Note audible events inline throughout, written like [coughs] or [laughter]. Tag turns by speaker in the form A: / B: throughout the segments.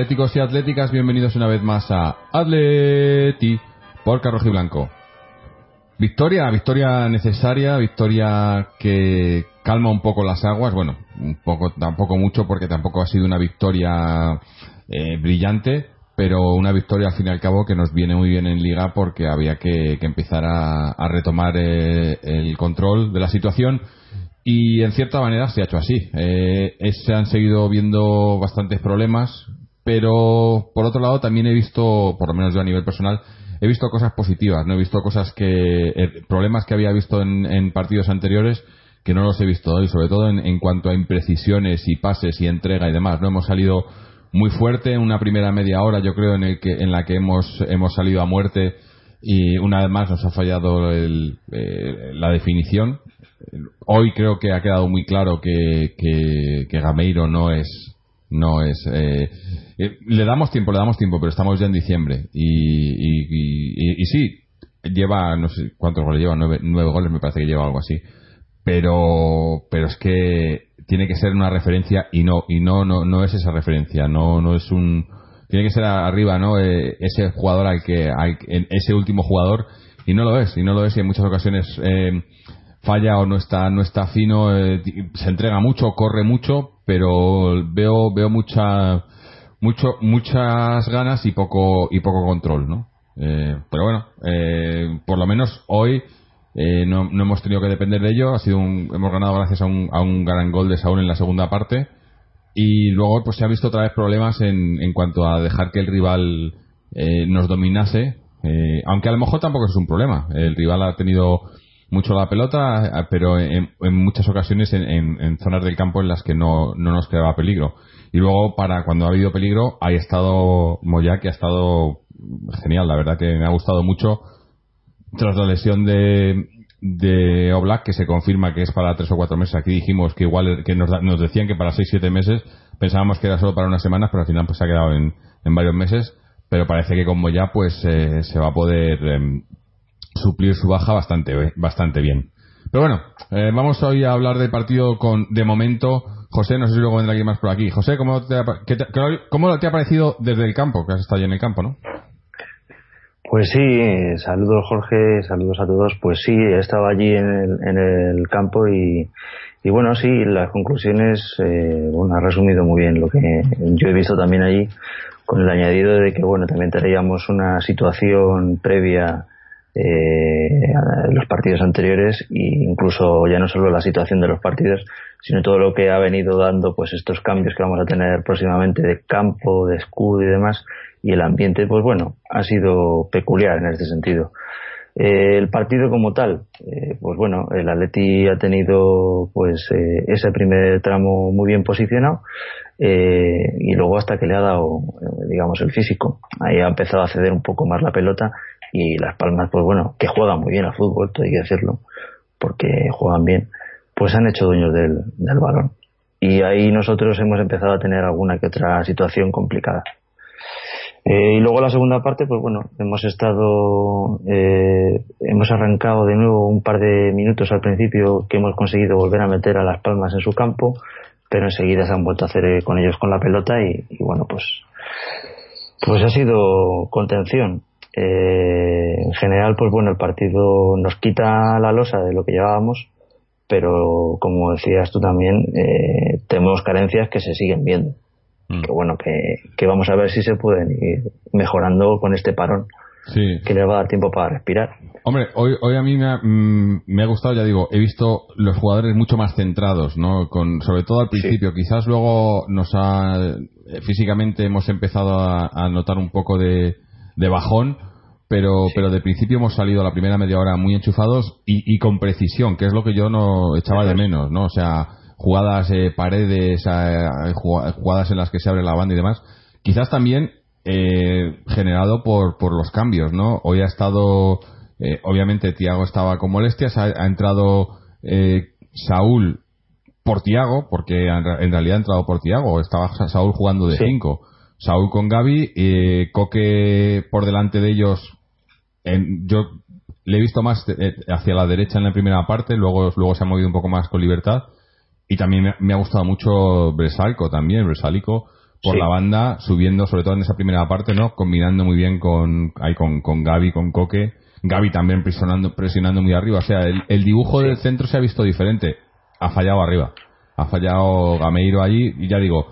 A: atléticos y atléticas, bienvenidos una vez más a Atleti por Carroji Blanco. Victoria, victoria necesaria, victoria que calma un poco las aguas, bueno, un poco, tampoco mucho porque tampoco ha sido una victoria eh, brillante, pero una victoria al fin y al cabo que nos viene muy bien en liga porque había que, empezar a, retomar eh, el control de la situación y en cierta manera se ha hecho así. Eh, se han seguido viendo bastantes problemas, pero por otro lado también he visto, por lo menos yo a nivel personal, he visto cosas positivas, no he visto cosas que, problemas que había visto en partidos anteriores que no los he visto hoy, sobre todo en, cuanto a imprecisiones y pases y entrega y demás. No hemos salido muy fuerte en una primera media hora, yo creo, en, el que, en la que hemos, hemos salido a muerte y una vez más nos ha fallado el, eh, la definición. Hoy creo que ha quedado muy claro que, que, Gameiro no es. No es. Eh, eh, le damos tiempo, le damos tiempo, pero estamos ya en diciembre. Y, y, y, sí, lleva, no sé cuántos goles lleva, nueve, nueve goles me parece que lleva algo así pero pero es que tiene que ser una referencia y no y no no, no es esa referencia no no es un tiene que ser arriba no eh, ese jugador al que hay ese último jugador y no lo es y no lo es y en muchas ocasiones eh, falla o no está no está fino eh, se entrega mucho corre mucho pero veo veo mucha mucho muchas ganas y poco y poco control no pero bueno por lo menos hoy eh, no, no, hemos tenido que depender de ello. Ha sido hemos ganado gracias a un, a un gran gol de Saúl en la segunda parte. Y luego pues se ha visto otra vez problemas en, en cuanto a dejar que el rival eh, nos dominase. Eh, aunque a lo mejor tampoco es un problema. El rival ha tenido mucho la pelota, pero en, muchas ocasiones en, en, zonas del campo en las que no, no nos creaba peligro. Y luego, para cuando ha habido peligro, ha estado Moya, que ha estado genial. La verdad que me ha gustado mucho tras la lesión de, de Oblak, que se confirma que es para tres o cuatro meses. Aquí dijimos que igual que nos, nos decían que para seis siete meses. Pensábamos que era solo para unas semanas, pero al final pues se ha quedado en, en varios meses. Pero parece que como ya pues eh, se va a poder em, suplir su baja bastante, bastante bien. Pero bueno, eh, vamos hoy a hablar del partido con, de momento, José, no sé si luego vendrá alguien más por aquí. José, ¿cómo te, ha, ¿cómo te ha parecido desde el campo? Que has estado allí en el campo, ¿no?
B: Pues sí, saludos Jorge, saludos a todos. Pues sí, he estado allí en el, en el campo y, y, bueno, sí, las conclusiones, eh, bueno, ha resumido muy bien lo que yo he visto también allí, con el añadido de que, bueno, también traíamos una situación previa eh, los partidos anteriores e incluso ya no solo la situación de los partidos, sino todo lo que ha venido dando pues estos cambios que vamos a tener próximamente de campo, de escudo y demás, y el ambiente, pues bueno, ha sido peculiar en este sentido. Eh, el partido como tal, eh, pues bueno, el Atleti ha tenido pues eh, ese primer tramo muy bien posicionado y luego hasta que le ha dado, digamos, el físico. Ahí ha empezado a ceder un poco más la pelota y Las Palmas, pues bueno, que juegan muy bien al fútbol, hay que decirlo, porque juegan bien, pues han hecho dueños del, del balón. y ahí nosotros hemos empezado a tener alguna que otra situación complicada. Eh, y luego la segunda parte, pues bueno, hemos estado, eh, hemos arrancado de nuevo un par de minutos al principio que hemos conseguido volver a meter a las palmas en su campo, pero enseguida se han vuelto a hacer eh, con ellos con la pelota y, bueno, pues, pues ha sido contención. En general, pues bueno, el partido nos quita la losa de lo que llevábamos, pero como decías tú también, tenemos carencias que se siguen viendo. Mm. que bueno, que, vamos a ver si se pueden ir mejorando con este parón. Que le va a dar tiempo para respirar.
A: Hombre, hoy, hoy a mí me ha, mm, me ha, gustado, ya digo, he visto los jugadores mucho más centrados, ¿no? Con, sobre todo al principio. Quizás luego nos ha, físicamente hemos empezado a, notar un poco de, bajón, pero, pero de principio hemos salido a la primera media hora muy enchufados y, y con precisión, que es lo que yo no echaba de menos, ¿no? O sea, jugadas eh, paredes, eh, jugadas en las que se abre la banda y demás. Quizás también eh, generado por, por los cambios, ¿no? Hoy ha estado, obviamente Tiago estaba con molestias, ha, entrado Saúl por Tiago, porque en, realidad ha entrado por Tiago, estaba Saúl jugando de 5. Saúl con Gaby, Coque por delante de ellos, yo le he visto más hacia la derecha en la primera parte, luego, luego se ha movido un poco más con libertad y también me, ha gustado mucho Bresalco también, Bresalico por la banda, subiendo sobre todo en esa primera parte, ¿no? Combinando muy bien con, ahí con, con Gaby, con Coque. Gaby también presionando, presionando muy arriba. O sea, el, dibujo del centro se ha visto diferente. Ha fallado arriba. Ha fallado Gameiro allí. Y ya digo,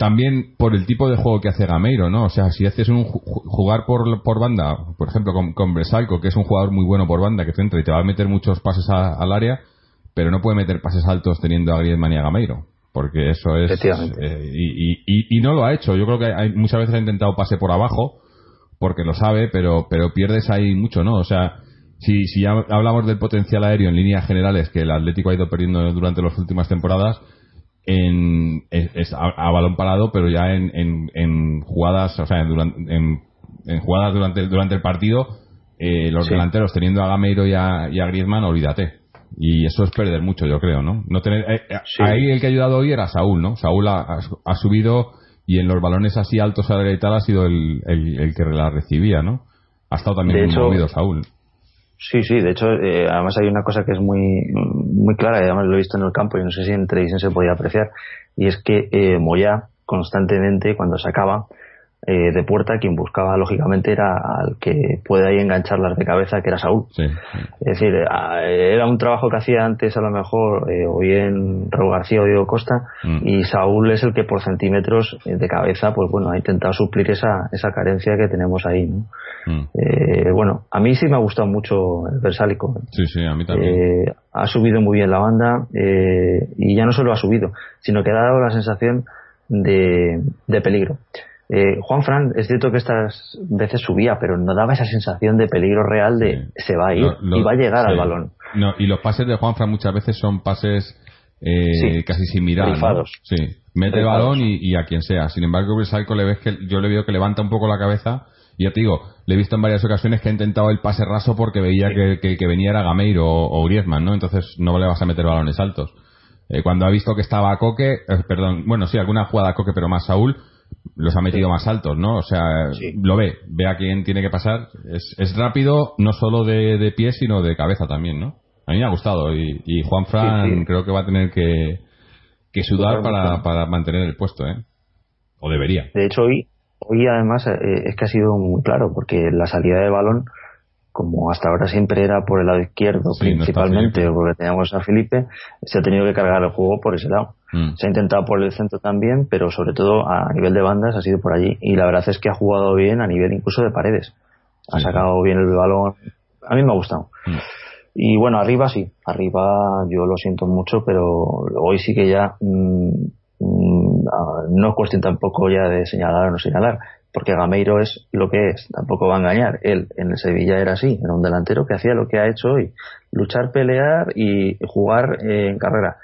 A: también por el tipo de juego que hace Gameiro, ¿no? O sea, si haces un jugar por, por banda, por ejemplo, con, con Bresalco, que es un jugador muy bueno por banda, que centra y te va a meter muchos pases al área, pero no puede meter pases altos teniendo a Griezmann y a Gameiro porque eso es eh, y, y, no lo ha hecho. Yo creo que hay, muchas veces ha intentado pase por abajo porque lo sabe pero pero pierdes ahí mucho no o sea si, si ya hablamos del potencial aéreo en líneas generales que el Atlético ha ido perdiendo durante las últimas temporadas en, es, a, balón parado pero ya en, en, jugadas o sea en, en, jugadas durante durante el partido eh, los delanteros teniendo a Gameiro y a, y a Griezmann olvídate y eso es perder mucho, yo creo, ¿no? no tener, eh, eh, Ahí el que ha ayudado hoy era Saúl, ¿no? Saúl ha, ha, subido y en los balones así altos a la derecha ha sido el, el, que la recibía, ¿no? Ha estado también muy movido Saúl.
B: Sí, sí, de hecho, eh, además hay una cosa que es muy, muy clara, y además lo he visto en el campo y no sé si en televisión se podía apreciar, y es que eh, Moya constantemente, cuando sacaba, eh, de puerta, quien buscaba lógicamente era al que puede ahí engancharlas de cabeza, que era Saúl. Es decir, eh, era un trabajo que hacía antes a lo mejor eh, o bien Raúl García o Diego Costa, mm. y Saúl es el que por centímetros de cabeza, pues bueno, ha intentado suplir esa, esa carencia que tenemos ahí. ¿no? Mm. bueno, a mí sí me ha gustado mucho el Versálico.
A: Sí, sí, a mí también.
B: ha subido muy bien la banda y ya no solo ha subido, sino que ha dado la sensación de, de peligro. Eh, Juan Fran, es cierto que estas veces subía, pero no daba esa sensación de peligro real de se va a ir y va a llegar al balón.
A: No, y los pases de Juan Fran muchas veces son pases eh, casi sin mirar. Sí, mete el balón y, a quien sea. Sin embargo, Brisalco le ves que yo le veo que levanta un poco la cabeza. Y ya te digo, le he visto en varias ocasiones que ha intentado el pase raso porque veía que, que, venía era Gameiro o, Griezmann, ¿no? Entonces no le vas a meter balones altos. Eh, cuando ha visto que estaba Coque, perdón, bueno, sí, alguna jugada Coque, pero más Saúl, los ha metido más altos, ¿no? O sea, lo ve, ve a quién tiene que pasar. Es, es rápido, no solo de, de pie, sino de cabeza también, ¿no? A mí me ha gustado y, y Juan Fran creo que va a tener que, que sudar para, para mantener el puesto, ¿eh? O debería.
B: De hecho, hoy, hoy además eh, es que ha sido muy claro, porque la salida de balón como hasta ahora siempre era por el lado izquierdo principalmente, porque teníamos a Felipe, se ha tenido que cargar el juego por ese lado. Mm. Se ha intentado por el centro también, pero sobre todo a nivel de bandas ha sido por allí. Y la verdad es que ha jugado bien a nivel incluso de paredes. Ha sacado bien el balón. A mí me ha gustado. Mm. Y bueno, arriba sí, arriba yo lo siento mucho, pero hoy sí que ya mm, no es cuestión tampoco ya de señalar o no señalar porque Gameiro es lo que es, tampoco va a engañar. Él en el Sevilla era así, era un delantero que hacía lo que ha hecho hoy, luchar, pelear y jugar eh, en carrera.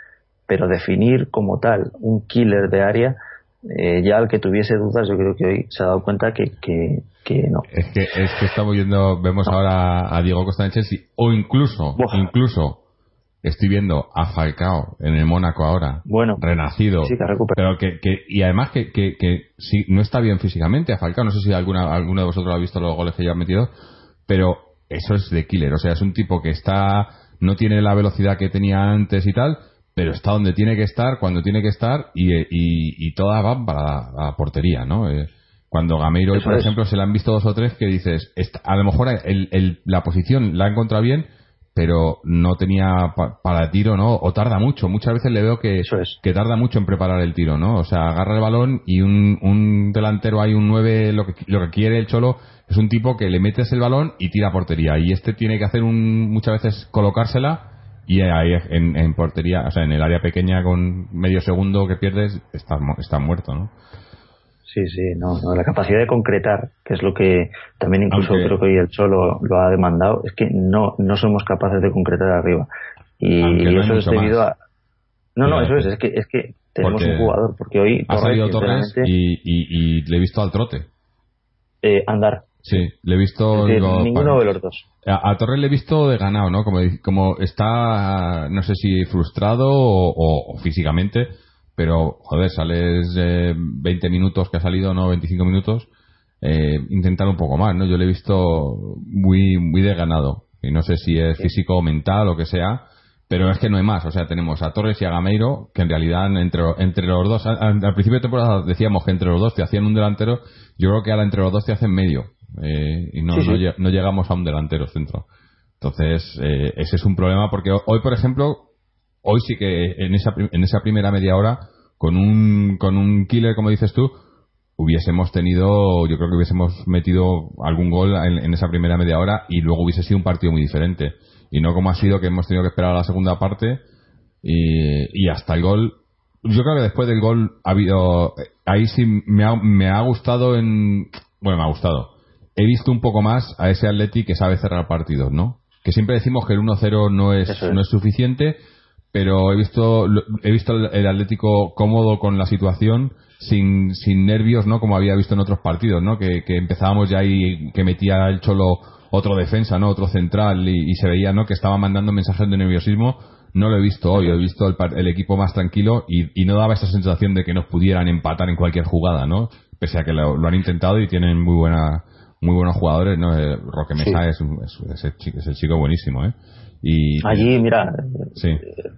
B: Pero definir como tal un killer de área, eh, ya al que tuviese dudas, yo creo que hoy se ha dado cuenta que, que, no.
A: Es que, es que estamos viendo, vemos ahora a Diego Costa en Chelsea, o incluso, incluso Estoy viendo a Falcao en el Mónaco ahora,
B: Bueno,
A: renacido,
B: sí, que
A: pero que, que y además que, que, que sí, no está bien físicamente a Falcao. No sé si alguna, alguno de vosotros ha visto los goles que ya ha metido, pero eso es de killer. O sea, es un tipo que está, no tiene la velocidad que tenía antes y tal, pero está donde tiene que estar, cuando tiene que estar y, y, y todas van para la, portería, ¿no? Eh, cuando Gameiro, por
B: es.
A: ejemplo, se le han visto dos o tres que dices, esta- a lo mejor el, el- la posición la ha encontrado bien, pero no tenía pa- para tiro, ¿no? O tarda mucho. Muchas veces le veo que,
B: Eso es.
A: que tarda mucho en preparar el tiro, ¿no? O sea, agarra el balón y un, un delantero hay un 9, lo que, lo que quiere el Cholo es un tipo que le metes el balón y tira a portería. Y este tiene que hacer un, muchas veces colocársela y ahí en, en portería, o sea, en el área pequeña con medio segundo que pierdes, está, mu- está muerto, ¿no?
B: Sí, sí, no, no, la capacidad de concretar, que es lo que también incluso creo que hoy el Cholo lo ha demandado, es que no, no somos capaces de concretar arriba. Y, eso es debido
A: más.
B: a... No, no, eso es, es que, es que tenemos
A: Porque
B: un jugador, porque hoy
A: Ha salido Torres y, y, y le he visto al trote.
B: eh, andar.
A: Sí, le he visto...
B: Decir, ninguno de los dos.
A: A, a Torres le he visto de ganado, ¿no? Como, como está, no sé si frustrado o, o- o físicamente, pero, joder, sales eh, 20 minutos que ha salido, ¿no? 25 minutos, eh, intentar un poco más, ¿no? Yo le he visto muy, muy de ganado. Y no sé si es físico o mental o que sea, pero es que no hay más. O sea, tenemos a Torres y a Gameiro, que en realidad entre, entre los dos, al, al principio de temporada decíamos que entre los dos te hacían un delantero, yo creo que ahora entre los dos te hacen medio. eh, y no,
B: Sí, sí.
A: no no llegamos a un delantero centro. Entonces, eh, ese es un problema porque ho- hoy, por ejemplo, hoy sí que en esa, en esa primera media hora, con un, con un killer, como dices tú, hubiésemos tenido, yo creo que hubiésemos metido algún gol en, en esa primera media hora y luego hubiese sido un partido muy diferente. Y no como ha sido que hemos tenido que esperar a la segunda parte y, y hasta el gol. Yo creo que después del gol ha habido. Ahí sí me ha, me ha gustado en. Bueno, me ha gustado. He visto un poco más a ese Atleti que sabe cerrar partidos, ¿no? Que siempre decimos que el 1-0 no es. no es suficiente, pero he visto he visto el, Atlético cómodo con la situación sin, sin nervios no como había visto en otros partidos no que, que empezábamos ya y que metía el cholo otro defensa no otro central y, y se veía no que estaba mandando mensajes de nerviosismo. No lo he visto hoy he visto el, el equipo más tranquilo y, y no daba esa sensación de que nos pudieran empatar en cualquier jugada no pese a que lo, lo han intentado y tienen muy buena muy buenos jugadores no Eh, Roque Mesa
B: Sí.
A: es, es, es el chico, es el chico buenísimo eh y
B: Allí, mira,
A: sí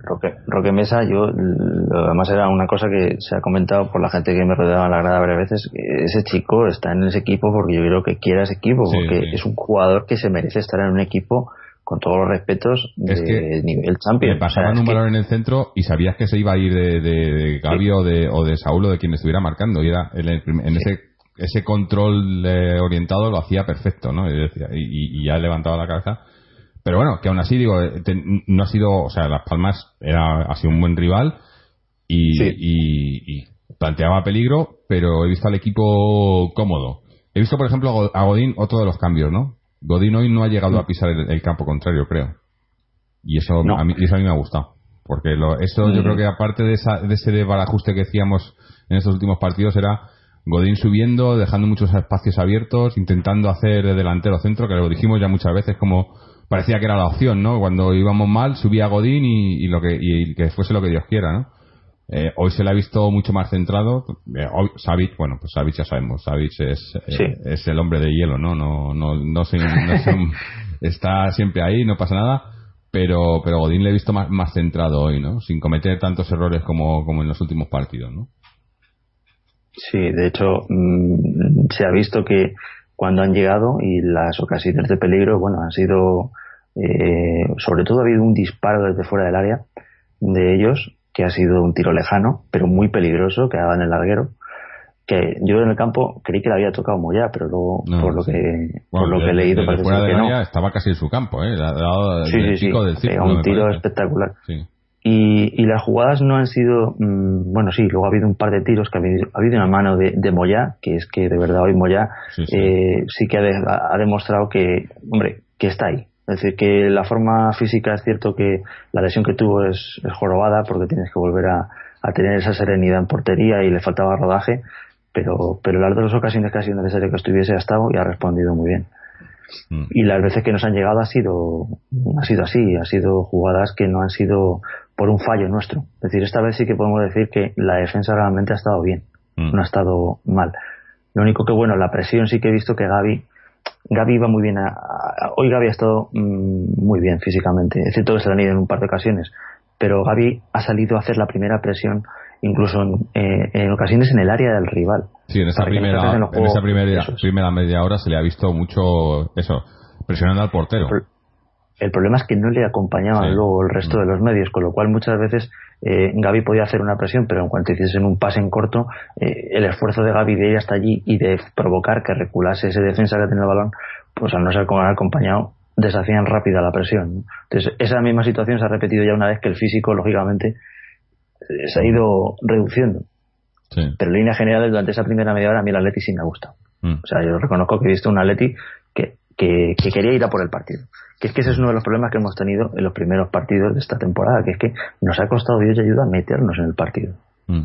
B: Roque, Roque Mesa, yo, lo- además era una cosa que se ha comentado por la gente que me rodeaba en la grada varias veces, que ese chico está en ese equipo porque yo creo que quiere ese equipo,
A: Sí,
B: porque
A: sí.
B: es un jugador que se merece estar en un equipo con todos los respetos de
A: Es que
B: nivel champion.
A: Le pasaban
B: O sea,
A: un
B: que-
A: balón en el centro y sabías que se iba a ir de, de, de Gavi o, de, o de Saúl o de quien estuviera marcando. Y era en, el en ese ese control eh, orientado lo hacía perfecto, ¿no? Y- y ya levantaba la cabeza. Pero bueno, que aún así, digo, eh, te- no ha sido, o sea, Las Palmas era, ha sido un buen rival y,
B: Sí.
A: y- y planteaba peligro, pero he visto al equipo cómodo. He visto, por ejemplo, a Go- a Godín otro de los cambios, ¿no? Godín hoy no ha llegado a pisar el, el campo contrario, creo. Y eso,
B: No.
A: a mí, eso a mí me ha gustado. Porque lo, eso yo
B: Mm.
A: creo que aparte de, esa, de ese desbarajuste que decíamos en estos últimos partidos era Godín subiendo, dejando muchos espacios abiertos, intentando hacer de delantero centro, que lo dijimos ya muchas veces como parecía que era la opción, ¿no? Cuando íbamos mal subía Godín y, y lo que y que fuese lo que Dios quiera, ¿no? Eh, hoy se le ha visto mucho más centrado. Eh, hoy, Savic, bueno, pues Savic ya sabemos, Savic es, eh, es el hombre de hielo, ¿no? No, no, no, se- no se- [laughs] está siempre ahí, no pasa nada. Pero, pero Godín le he visto más, más centrado hoy, ¿no? Sin cometer tantos errores como, como en los últimos partidos, ¿no?
B: Sí, de hecho, mm, se ha visto que cuando han llegado y las ocasiones de peligro, bueno, han sido, eh, sobre todo ha habido un disparo desde fuera del área de ellos, que ha sido un tiro lejano, pero muy peligroso, que daba en el larguero, que yo en el campo creí que le había tocado Moya, pero luego,
A: No,
B: por lo
A: sí.
B: que, por lo que he leído, parece
A: fuera del
B: que no.
A: área estaba casi en su campo, ¿eh? Ha dado
B: Sí,
A: el
B: sí, sí,
A: del círculo,
B: un tiro espectacular.
A: Sí.
B: Y, y las jugadas no han sido, mm, bueno, sí, luego ha habido un par de tiros que ha habido, ha habido una mano de, de Moyá, que es que de verdad hoy Moyá
A: Sí, sí.
B: eh, sí que ha, de- ha demostrado que, hombre, que está ahí. Es decir, que la forma física es cierto que la lesión que tuvo es, es jorobada porque tienes que volver a, a tener esa serenidad en portería y le faltaba rodaje, pero, pero las dos ocasiones que ha sido necesario que estuviese ha estado y ha respondido muy bien. Mm. Y las veces que nos han llegado ha sido, ha sido así, ha sido jugadas que no han sido por un fallo nuestro. Es decir, esta vez sí que podemos decir que la defensa realmente ha estado bien, mm. no ha estado mal. Lo único que, bueno, la presión sí que he visto que Gaby, Gaby iba muy bien. hoy Gaby ha estado mm, muy bien físicamente. Es cierto que se le han ido en un par de ocasiones, pero Gaby ha salido a hacer la primera presión incluso en, eh, en ocasiones en el área del rival.
A: Sí, en esa, primera, en, esa primera, primera media hora se le ha visto mucho eso, presionando al portero.
B: El problema es que no le acompañaban luego el resto de los medios, con lo cual muchas veces eh, Gaby podía hacer una presión, pero en cuanto hiciesen un pase en corto, eh, el esfuerzo de Gaby de ir hasta allí y de provocar que reculase ese defensa que tenía el balón, pues al no ser acompañado, deshacían rápida la presión. Entonces, esa misma situación se ha repetido ya una vez que el físico, lógicamente, eh, se ha ido reduciendo. Pero en línea general, durante esa primera media hora, a mí el Atleti sí me ha gustado. Mm. O sea, yo reconozco que he visto un Atleti que, que, quería ir a por el partido. Que es que ese es uno de los problemas que hemos tenido en los primeros partidos de esta temporada, que es que nos ha costado Dios y ayuda meternos en el partido. Mm.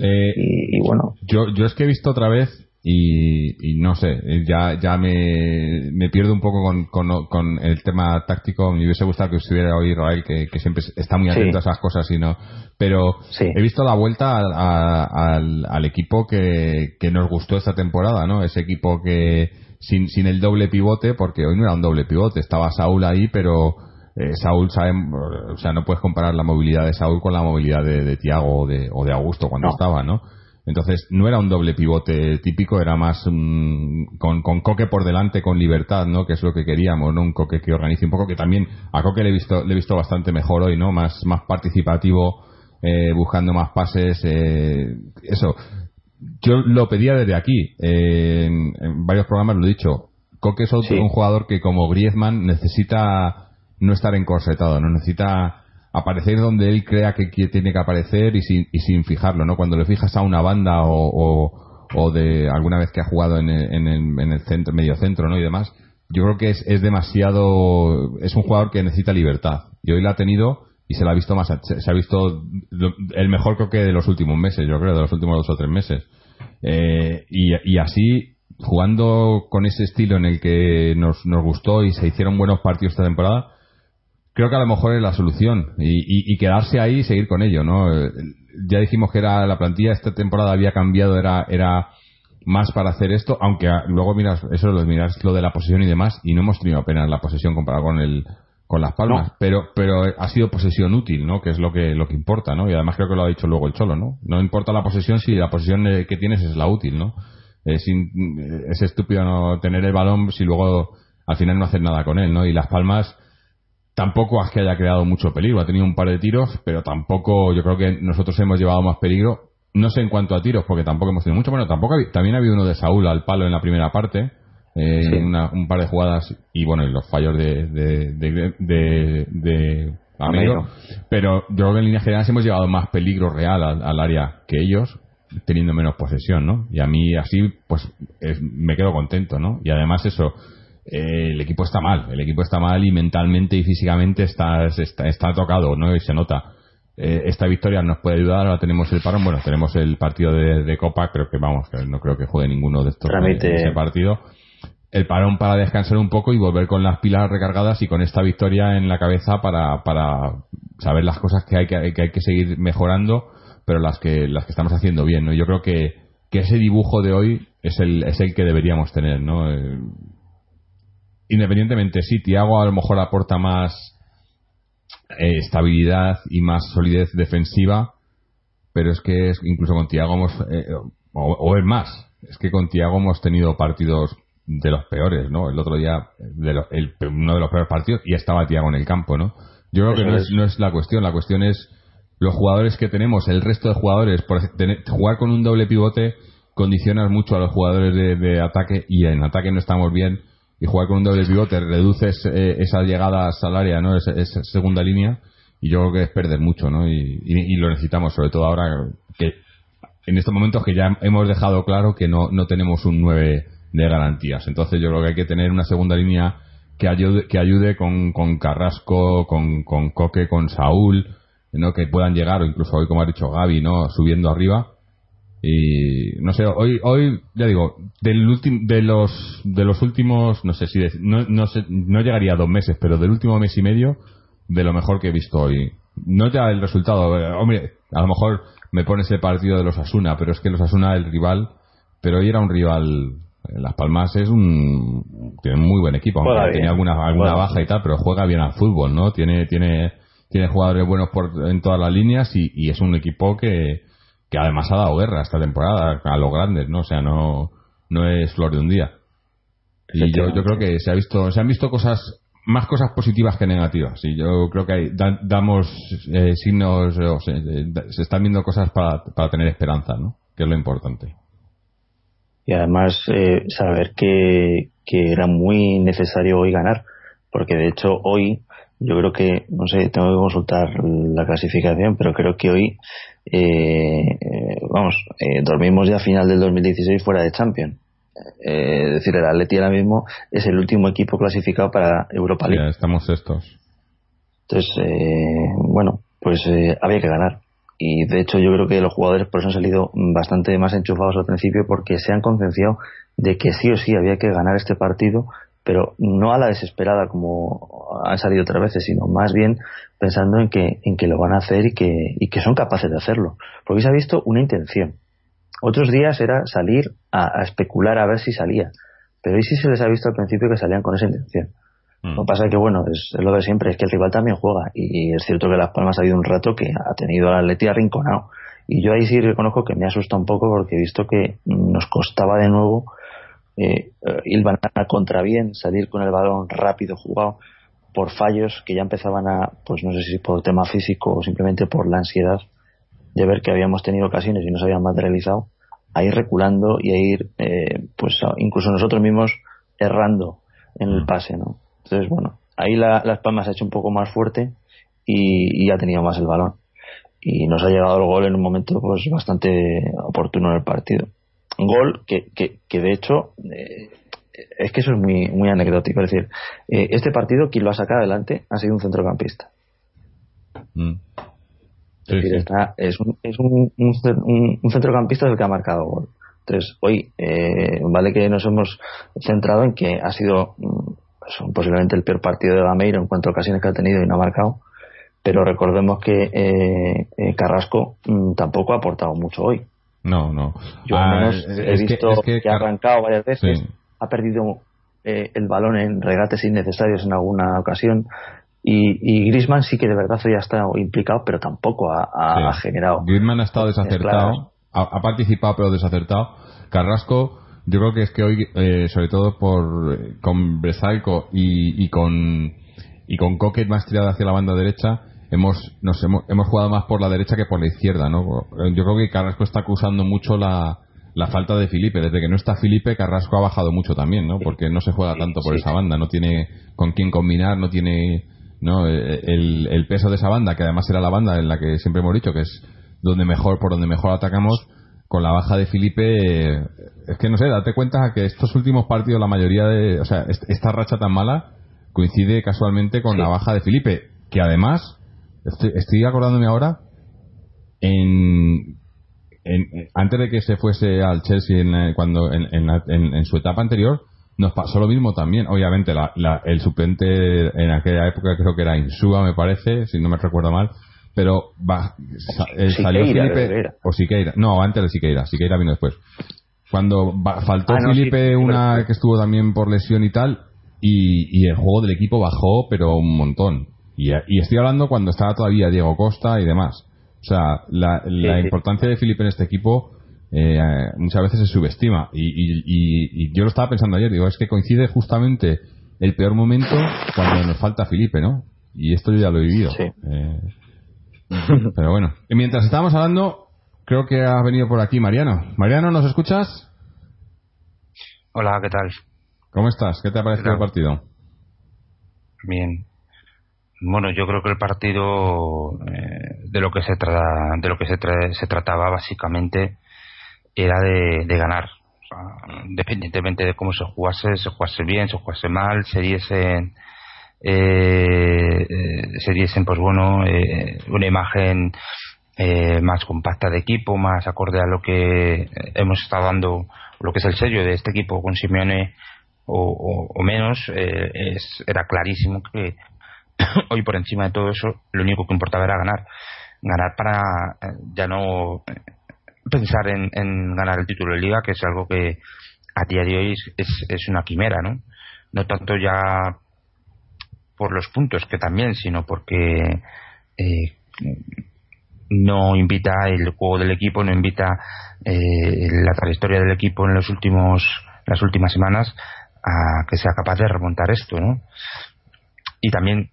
A: Eh, y, bueno. Yo, yo es que he visto otra vez y, no sé, ya, ya me, me pierdo un poco con, con, el tema táctico. Me hubiese gustado que estuviera hoy Rael, que, que siempre está muy atento a esas cosas, y no, pero he visto la vuelta al, al, equipo que, que nos gustó esta temporada, ¿no? Ese equipo que sin, sin el doble pivote, porque hoy no era un doble pivote, estaba Saúl ahí, pero eh, Saúl sabe, o sea, no puedes comparar la movilidad de Saúl con la movilidad de, de Tiago o de, o de Augusto cuando estaba, ¿no? Entonces, no era un doble pivote típico, era más con, con, Coque por delante, con libertad, ¿no? Que es lo que queríamos, ¿no? Un Coque que organice un poco, que también a Coque le he visto, le he visto bastante mejor hoy, ¿no? Más, más participativo, eh, buscando más pases, eh, eso. Yo lo pedía desde aquí, eh, en, varios programas lo he dicho. Coque es otro, un jugador que como Griezmann necesita no estar encorsetado, no necesita aparecer donde él crea que tiene que aparecer y sin, y sin fijarlo, ¿no? Cuando le fijas a una banda o, o, de alguna vez que ha jugado en el, en el, centro, medio centro, ¿no? Y demás, yo creo que es, es demasiado, es un jugador que necesita libertad. Y hoy la ha tenido y se la ha visto más, se ha visto el mejor creo que de los últimos meses, yo creo, de los últimos dos o tres meses. Eh, y, y así, jugando con ese estilo en el que nos, nos gustó y se hicieron buenos partidos esta temporada, creo que a lo mejor es la solución y, quedarse ahí y seguir con ello, ¿no? Ya dijimos que era la plantilla esta temporada había cambiado, era era más para hacer esto, aunque luego miras eso lo miras lo de la posesión y demás y no hemos tenido apenas la posesión comparado con el con las palmas, pero pero ha sido posesión útil, ¿no? Que es lo que lo que importa, ¿no? Y además creo que lo ha dicho luego el Cholo, ¿no? No importa la posesión si la posesión que tienes es la útil, ¿no? Es, es estúpido no tener el balón si luego al final no hacer nada con él, ¿no? Y las palmas tampoco es que haya creado mucho peligro. Ha tenido un par de tiros, pero tampoco, yo creo que nosotros hemos llevado más peligro. No sé en cuanto a tiros, porque tampoco hemos tenido mucho. Bueno, tampoco también ha habido uno de Saúl al palo en la primera parte. Eh, un par de jugadas y bueno, y los fallos de, de, de, Amigo. Pero yo creo que en líneas generales hemos llevado más peligro real al, área que ellos, teniendo menos posesión, ¿no? Y a mí así, pues me quedo contento, ¿no? Y además eso, eh, el equipo está mal, el equipo está mal y mentalmente y físicamente está, está, tocado, ¿no? Y se nota. Eh, esta victoria nos puede ayudar, ahora tenemos el parón, bueno, tenemos el partido de, Copa, creo que vamos, no creo que juegue ninguno de estos ese partido. El parón para descansar un poco y volver con las pilas recargadas y con esta victoria en la cabeza para, para saber las cosas que hay que, que hay que seguir mejorando, pero las que, las que estamos haciendo bien, ¿no? Yo creo que, que ese dibujo de hoy es el, es el que deberíamos tener, ¿no? Eh, independientemente, sí, Tiago a lo mejor aporta más eh, estabilidad y más solidez defensiva, pero es que incluso con Tiago hemos, eh, o, es más, es que con Tiago hemos tenido partidos de los peores, ¿no? El otro día, de el, uno de los peores partidos, y estaba Tiago en el campo, ¿no? Yo creo que no es, no es la cuestión, la cuestión es los jugadores que tenemos, el resto de jugadores, por jugar con un doble pivote condicionas mucho a los jugadores de, de ataque y en ataque no estamos bien y jugar con un doble pivote reduces eh, esa llegada al área, ¿no? Esa, segunda línea y yo creo que es perder mucho, ¿no? Y, lo necesitamos, sobre todo ahora que en estos momentos que ya hemos dejado claro que no, no tenemos un 9 de garantías. Entonces yo creo que hay que tener una segunda línea que ayude, que ayude con, con Carrasco, con, con Coque, con Saúl, ¿no? Que puedan llegar, o incluso hoy, como ha dicho Gaby, ¿no? Subiendo arriba Y no sé, hoy, hoy ya digo, del de los de los últimos, no sé si no, no, sé, no llegaría a dos meses, pero del último mes y medio, de lo mejor que he visto hoy. No ya el resultado, eh, hombre, a lo mejor me pone ese partido de los Asuna, pero es que los Asuna, el rival, pero hoy era un rival. Las Palmas es un. Tiene muy buen equipo, aunque tiene alguna, alguna baja y tal, pero juega bien al fútbol, ¿no? Tiene, tiene, tiene jugadores buenos por, en todas las líneas y, y es un equipo que, que además ha dado guerra esta temporada a los grandes, ¿no? O sea, no, no es flor de un día. Y yo, yo creo que se ha visto, se han visto cosas, más cosas positivas que negativas. Y yo creo que hay, damos eh, signos, se, están viendo cosas para, para tener esperanza, ¿no? Que es lo importante.
B: Y además eh, saber que, que era muy necesario hoy ganar, porque de hecho hoy yo creo que, no sé, tengo que consultar la clasificación, pero creo que hoy, eh, vamos, eh, dormimos ya a final del 2016 fuera de Champions. Eh, es decir, el Atleti ahora mismo es el último equipo clasificado para Europa League.
A: Ya estamos estos.
B: Entonces, bueno, pues había que ganar. Y de hecho yo creo que los jugadores por eso han salido bastante más enchufados al principio porque se han concienciado de que sí o sí había que ganar este partido pero no a la desesperada como han salido otras veces, sino más bien pensando en que, en que lo van a hacer y que, y que son capaces de hacerlo. Porque se ha visto una intención. Otros días era salir a, especular a ver si salía, pero hoy sí se les ha visto al principio que salían con esa intención. Mm. Lo que pasa es que, bueno, es, lo de siempre, es que el rival también juega. Y es cierto que Las Palmas ha habido un rato que ha tenido al Atleti arrinconado. Y yo ahí sí reconozco que me asusta un poco porque he visto que nos costaba de nuevo eh, iban a contrabién, salir con el balón rápido jugado por fallos que ya empezaban a, pues no sé si por tema físico o simplemente por la ansiedad de ver que habíamos tenido ocasiones y no se habían materializado, a ir reculando y a ir, eh, pues incluso nosotros mismos errando en el mm. pase, ¿no? Entonces, bueno, ahí la, Las Palmas ha hecho un poco más fuerte y, y, ha tenido más el balón. Y nos ha llegado el gol en un momento pues bastante oportuno en el partido gol que, que, que de hecho eh, es que eso es muy, muy anecdótico. Es decir, eh, este partido quien lo ha sacado adelante ha sido un centrocampista. Mm. Es decir, Está, es, un, es un, un, centrocampista el que ha marcado gol. Entonces, hoy, eh, vale que nos hemos centrado en que ha sido mm, posiblemente el peor partido de Gameiro en cuanto a ocasiones que ha tenido y no ha marcado, pero recordemos que eh, Carrasco mm, tampoco ha aportado mucho hoy.
A: No, no.
B: Yo al ah, menos he visto que, ha arrancado varias veces, ha perdido eh, el balón en regates innecesarios en alguna ocasión. Y, y Grisman sí que de verdad ya está implicado, pero tampoco ha, generado.
A: Griezmann ha estado desacertado, ha, participado pero desacertado. Carrasco, yo creo que es que hoy, eh, sobre todo por eh, con Bresalco y, y con y con Coquet más tirado hacia la banda derecha, hemos, nos hemos, hemos jugado más por la derecha que por la izquierda, ¿no? Yo creo que Carrasco está acusando mucho la, la falta de Felipe. Desde que no está Felipe, Carrasco ha bajado mucho también, ¿no? Porque no se juega tanto por esa banda, no tiene con quién combinar, no tiene no el, el, peso de esa banda, que además era la banda en la que siempre hemos dicho que es donde mejor, por donde mejor atacamos, con la baja de Felipe, es que no sé, date cuenta que estos últimos partidos, la mayoría de, o sea, esta racha tan mala coincide casualmente con la baja de Felipe, que además Estoy, acordándome ahora en, antes de que se fuese al Chelsea en, eh, cuando en, su etapa anterior nos pasó lo mismo también. Obviamente el suplente en aquella época creo que era Insúa me parece si no me recuerdo mal pero eh, salió Felipe o Siqueira no antes de Siqueira Siqueira vino después cuando faltó ah, Felipe una que estuvo también por lesión y tal y, y el juego del equipo bajó pero un montón y, estoy hablando cuando estaba todavía Diego Costa y demás. O sea, la, importancia de Felipe en este equipo eh, muchas veces se subestima. Y, yo lo estaba pensando ayer, digo, es que coincide justamente el peor momento cuando nos falta Felipe, ¿no? Y esto yo ya lo he vivido. Eh, [laughs] pero bueno. Y mientras estábamos hablando, creo que ha venido por aquí Mariano. Mariano, ¿nos escuchas?
C: Hola, ¿qué tal?
A: ¿Cómo estás? ¿Qué te ha parecido el partido?
C: Bien, bueno, yo creo que el partido eh, de lo que se trata, de lo que se, se trataba básicamente era de, ganar, independientemente de cómo se jugase, se jugase bien, se jugase mal, se diesen, se diesen pues bueno, eh, una imagen eh, más compacta de equipo, más acorde a lo que hemos estado dando, lo que es el sello de este equipo con Simeone o, menos, eh, es, era clarísimo que [coughs] hoy por encima de todo eso lo único que importaba era ganar. Ganar para eh, ya no pensar en, ganar el título de liga, que es algo que a día de hoy es, es una quimera, ¿no? No tanto ya por los puntos, que también, sino porque eh, no invita el juego del equipo, no invita eh, la trayectoria del equipo en los últimos las últimas semanas a que sea capaz de remontar esto, ¿no? Y también,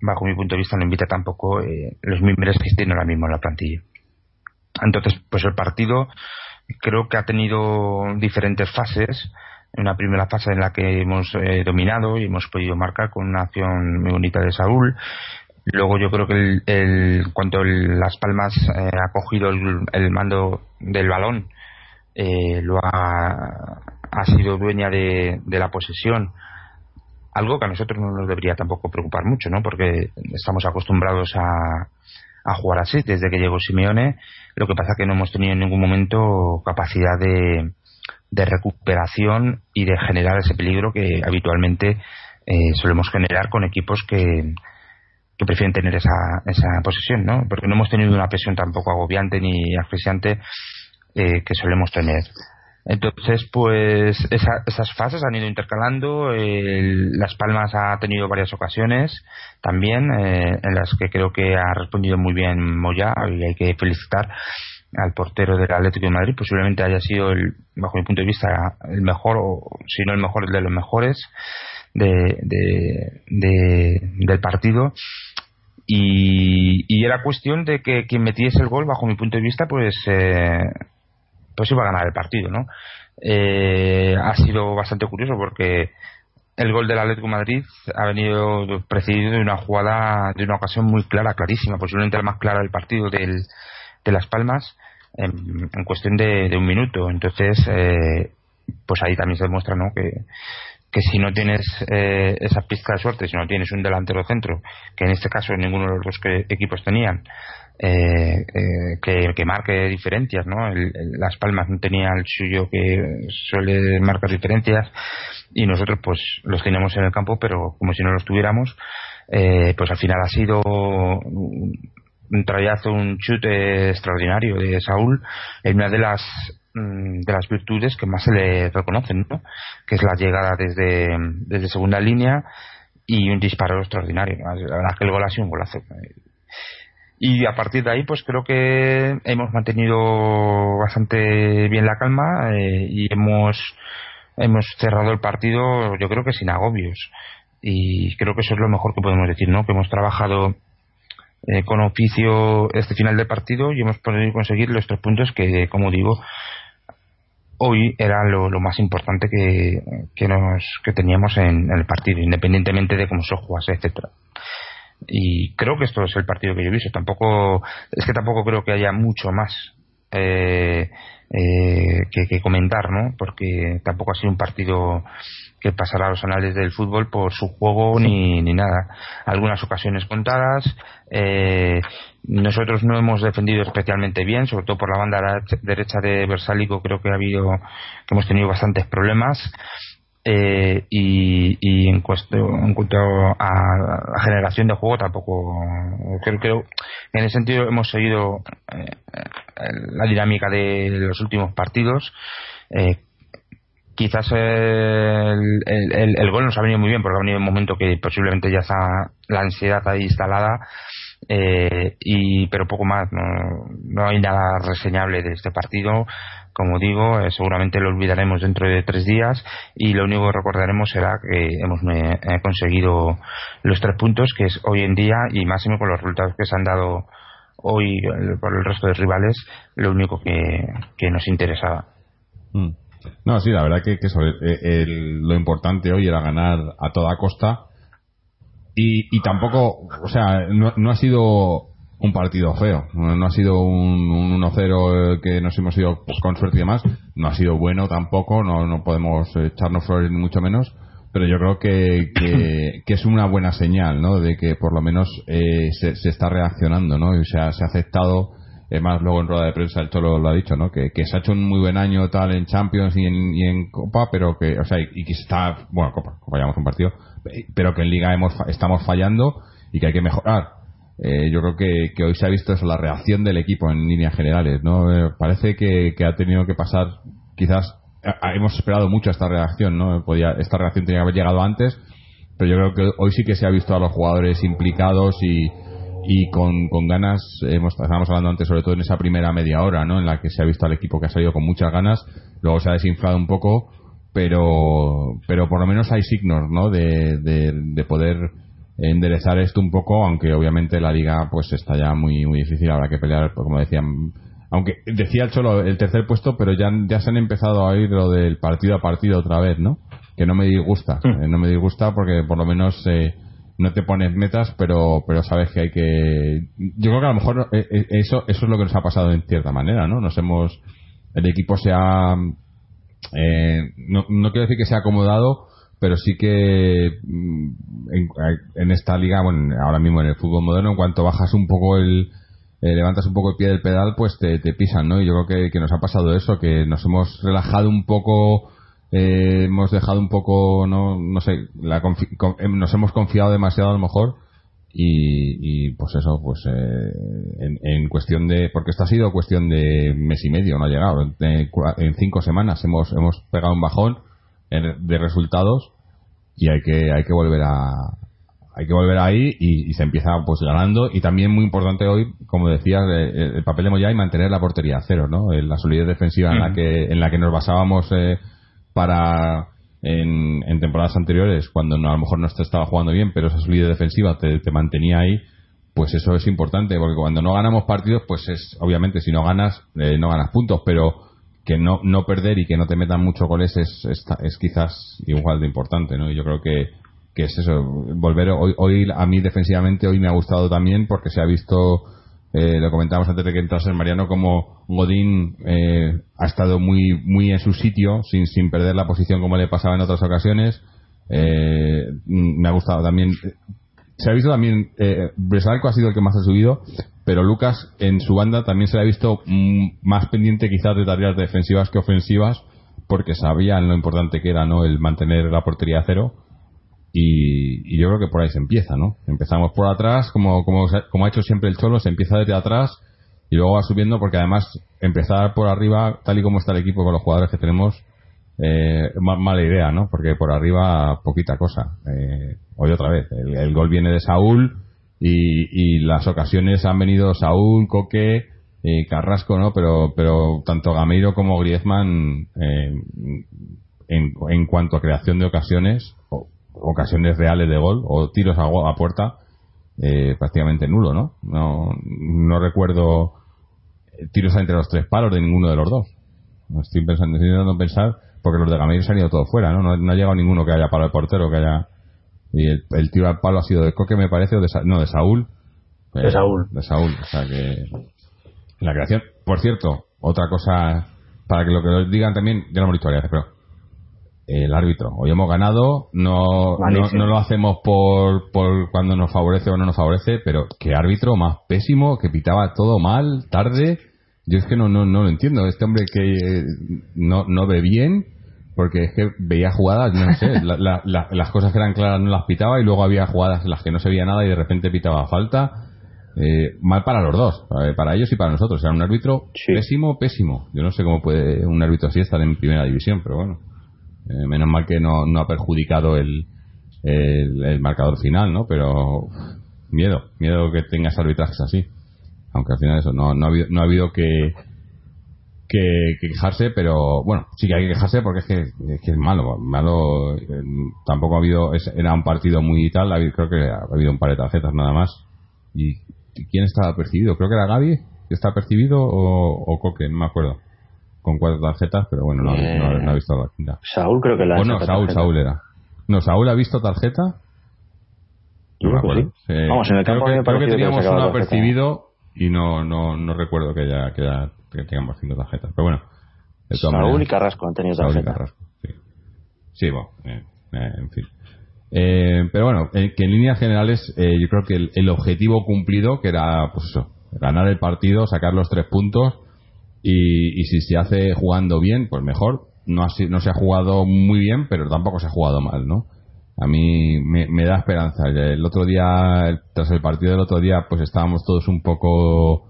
C: bajo mi punto de vista, no invita tampoco eh, los miembros que tienen ahora mismo en la plantilla. Entonces, pues el partido creo que ha tenido diferentes fases. Una primera fase en la que hemos eh, dominado y hemos podido marcar con una acción muy bonita de Saúl. Luego yo creo que el, el cuanto Las Palmas eh, ha cogido el, mando del balón, eh, lo ha, ha, sido dueña de, de, la posesión. Algo que a nosotros no nos debería tampoco preocupar mucho, ¿no? Porque estamos acostumbrados a, a jugar así desde que llegó Simeone. Lo que pasa que no hemos tenido en ningún momento capacidad de, de recuperación y de generar ese peligro que habitualmente eh, solemos generar con equipos que, que prefieren tener esa, esa posesión, ¿no? Porque no hemos tenido una presión tampoco agobiante ni asfixiante eh, que solemos tener. Entonces, pues esas fases han ido intercalando. las Palmas ha tenido varias ocasiones también eh, en las que creo que ha respondido muy bien Moya y hay que felicitar al portero del Atlético de Madrid. Posiblemente haya sido, el, bajo mi punto de vista, el mejor, o si no el mejor, de los mejores de, del partido. Y, y, era cuestión de que quien metiese el gol, bajo mi punto de vista, pues, eh, pues iba a ganar el partido, ¿no? Eh, ha sido bastante curioso porque el gol del Atlético de Madrid ha venido precedido de una jugada, de una ocasión muy clara, clarísima, posiblemente la más clara del partido del, de Las Palmas, en, cuestión de, de, un minuto. Entonces, eh, pues ahí también se demuestra, ¿no? Que, que si no tienes eh, esa pista de suerte, si no tienes un delantero centro, que en este caso ninguno de los dos equipos tenían, eh, eh, que, que, marque diferencias, ¿no? Las Palmas no tenía el suyo que suele marcar diferencias y nosotros pues los teníamos en el campo, pero como si no los tuviéramos, eh, pues al final ha sido un trayazo, un chute extraordinario de Saúl en una de las Mm, de las virtudes que más se le reconocen, ¿no? que es la llegada desde, desde segunda línea y un disparo extraordinario. La que el gol ha sido un golazo. Y a partir de ahí, pues creo que hemos mantenido bastante bien la calma eh, y hemos, hemos cerrado el partido, yo creo que sin agobios. Y creo que eso es lo mejor que podemos decir, ¿no? Que hemos trabajado eh, con oficio este final de partido y hemos podido conseguir los tres puntos que, como digo, hoy era lo, más importante que, que, nos, que teníamos en, el partido, independientemente de cómo se jugase, etcétera. Y creo que esto es el partido que yo he visto. Tampoco, es que tampoco creo que haya mucho más eh, eh, que, comentar, ¿no? Porque tampoco ha sido un partido que pasará a los anales del fútbol por su juego ni, ni nada. Algunas ocasiones contadas, eh, nosotros no hemos defendido especialmente bien, sobre todo por la banda derecha de Versálico, creo que ha habido, que hemos tenido bastantes problemas. Eh, y, y en, en, cuanto a la generación de juego tampoco creo, que en ese sentido hemos seguido eh, la dinámica de los últimos partidos eh, quizás el, el, el, gol nos ha venido muy bien porque ha venido en un momento que posiblemente ya está la ansiedad ahí instalada eh, y pero poco más no, no hay nada reseñable de este partido como digo eh, seguramente lo olvidaremos dentro de tres días y lo único que recordaremos será que hemos eh, conseguido los tres puntos que es hoy en día y máximo con los resultados que se han dado hoy por el resto de rivales lo único que, que nos interesaba
A: mm. No, sí, la verdad que, que lo importante hoy era ganar a toda costa y, y tampoco, o sea, no, no ha sido un partido feo, no, ha sido un, un 1-0 que nos hemos ido con suerte y demás, no ha sido bueno tampoco, no, no podemos echarnos flores ni mucho menos, pero yo creo que, [coughs] que, es una buena señal, ¿no? De que por lo menos eh, se, se, está reaccionando, ¿no? Y se ha, se ha aceptado más luego en rueda de prensa el Cholo lo ha dicho, ¿no? Que, que se ha hecho un muy buen año tal en Champions y en, y en Copa, pero que, o sea, y, que está, bueno, Copa, un partido, pero que en Liga hemos, estamos fallando y que hay que mejorar. Eh, yo creo que, que, hoy se ha visto eso, la reacción del equipo en líneas generales, ¿no? Eh, parece que, que, ha tenido que pasar, quizás, hemos esperado mucho esta reacción, ¿no? Podía, esta reacción tenía que haber llegado antes, pero yo creo que hoy sí que se ha visto a los jugadores implicados y, y con, con ganas, hemos, estábamos hablando antes sobre todo en esa primera media hora, ¿no? En la que se ha visto al equipo que ha salido con muchas ganas, luego se ha desinflado un poco, pero, pero por lo menos hay signos, ¿no? De, de, poder enderezar esto un poco, aunque obviamente la liga pues está ya muy, muy difícil, habrá que pelear, como decían, aunque decía el Cholo el tercer puesto, pero ya, ya se han empezado a oír lo del partido a partido otra vez, ¿no? Que no me disgusta, mm. eh, no me disgusta porque por lo menos eh, no te pones metas, pero pero sabes que hay que. Yo creo que a lo mejor eh, eh, eso eso es lo que nos ha pasado en cierta manera, ¿no? Nos hemos el equipo se ha eh, no, no quiero decir que se ha acomodado, pero sí que mm, en, esta liga, bueno, ahora mismo en el fútbol moderno, en cuanto bajas un poco el levantas un poco el pie del pedal, pues te, te pisan, ¿no? Y yo creo que nos ha pasado eso, que nos hemos relajado un poco eh, hemos dejado un poco, no, no sé, la eh, nos hemos confiado demasiado a lo mejor y, y pues eso, pues eh, en, en, cuestión de, porque esto ha sido cuestión de mes y medio, no ha llegado, en cinco semanas hemos, hemos pegado un bajón de resultados y hay que, hay que volver a, hay que volver ahí y, se empieza pues ganando. Y también muy importante hoy como decías el, papel de Moya y mantener la portería a cero no la solidez defensiva en la que en la que nos basábamos eh, para en, temporadas anteriores, cuando no, a lo mejor no te estaba jugando bien, pero esa solidez defensiva te, te, mantenía ahí, pues eso es importante, porque cuando no ganamos partidos, pues es, obviamente, si no ganas, eh, no ganas puntos, pero que no, no perder y que no te metan muchos goles es, es, es quizás igual de importante, ¿no? Y yo creo que, que es eso, volver hoy, hoy a mí defensivamente hoy me ha gustado también porque se ha visto eh, lo comentábamos antes de que entrase Mariano, como Godín eh, ha estado muy, muy en su sitio, sin, sin perder la posición como le pasaba en otras ocasiones. Eh, me ha gustado también. Se ha visto también, eh, Bresalco ha sido el que más ha subido, pero Lucas en su banda también se le ha visto mm, más pendiente quizás de tareas defensivas que ofensivas, porque sabían lo importante que era no el mantener la portería a cero y, yo creo que por ahí se empieza, ¿no? Empezamos por atrás, como, como, como ha hecho siempre el Cholo, se empieza desde atrás y luego va subiendo porque además empezar por arriba, tal y como está el equipo con los jugadores que tenemos, eh, mala idea, ¿no? Porque por arriba poquita cosa. Eh, hoy otra vez, el, gol viene de Saúl y, y, las ocasiones han venido Saúl, Coque, eh, Carrasco, ¿no? Pero, pero tanto Gameiro como Griezmann, eh, en, en cuanto a creación de ocasiones, ocasiones reales de gol o tiros a, a puerta eh, prácticamente nulo, ¿no? ¿no? No recuerdo tiros entre los tres palos de ninguno de los dos. No estoy pensando, estoy intentando pensar porque los de Gameiro se han ido todo fuera, ¿no? ¿no? ha llegado ninguno que haya palo el portero, que haya y el, tiro al palo ha sido de Coque me parece o de no de Saúl.
B: de Saúl.
A: De Saúl, o sea que la creación, por cierto, otra cosa para que lo que digan también, ya lo hemos dicho varias pero el árbitro. Hoy hemos ganado, no, no, lo hacemos por, por cuando nos favorece o no nos favorece, pero qué árbitro más pésimo, que pitaba todo mal, tarde. Yo es que no, no, no lo entiendo. Este hombre que eh, no, no ve bien, porque es que veía jugadas, no sé, [laughs] las cosas que eran claras no las pitaba y luego había jugadas en las que no se veía nada y de repente pitaba falta. Eh, mal para los dos, eh, para ellos y para nosotros. Era un árbitro pésimo, pésimo. Yo no sé cómo puede un árbitro así estar en primera división, pero bueno. Eh, menos mal que no, no ha perjudicado el, el, marcador final, ¿no? Pero miedo, miedo que tengas arbitrajes así. Aunque al final eso, no, no, ha, habido, no ha habido que, que, quejarse, pero bueno, sí que hay que quejarse porque es que es, que es malo. malo eh, tampoco ha habido, era un partido muy tal, creo que ha habido un par de tarjetas nada más. ¿Y quién estaba percibido? Creo que era Gaby, que está percibido, o, o Coque, no me acuerdo con cuatro tarjetas, pero bueno, no, ha visto la quinta.
B: Saúl creo que la
A: Bueno, Saúl, Saúl era. No, Saúl ha visto tarjeta.
B: No me acuerdo. Vamos, en el campo
A: creo que, creo que teníamos uno apercibido y no, no, no recuerdo que ya, que ya que tengamos cinco tarjetas. Pero bueno.
B: Saúl y Carrasco han tenido tarjeta.
A: Saúl y Carrasco, sí. Sí, bueno, eh, eh, en fin. Eh, pero bueno, que en líneas generales yo creo que el, el, objetivo cumplido, que era pues eso, ganar el partido, sacar los tres puntos y, si se hace jugando bien, pues mejor. No, no se ha jugado muy bien, pero tampoco se ha jugado mal, ¿no? A mí me, me da esperanza. El otro día, tras el partido del otro día, pues estábamos todos un poco,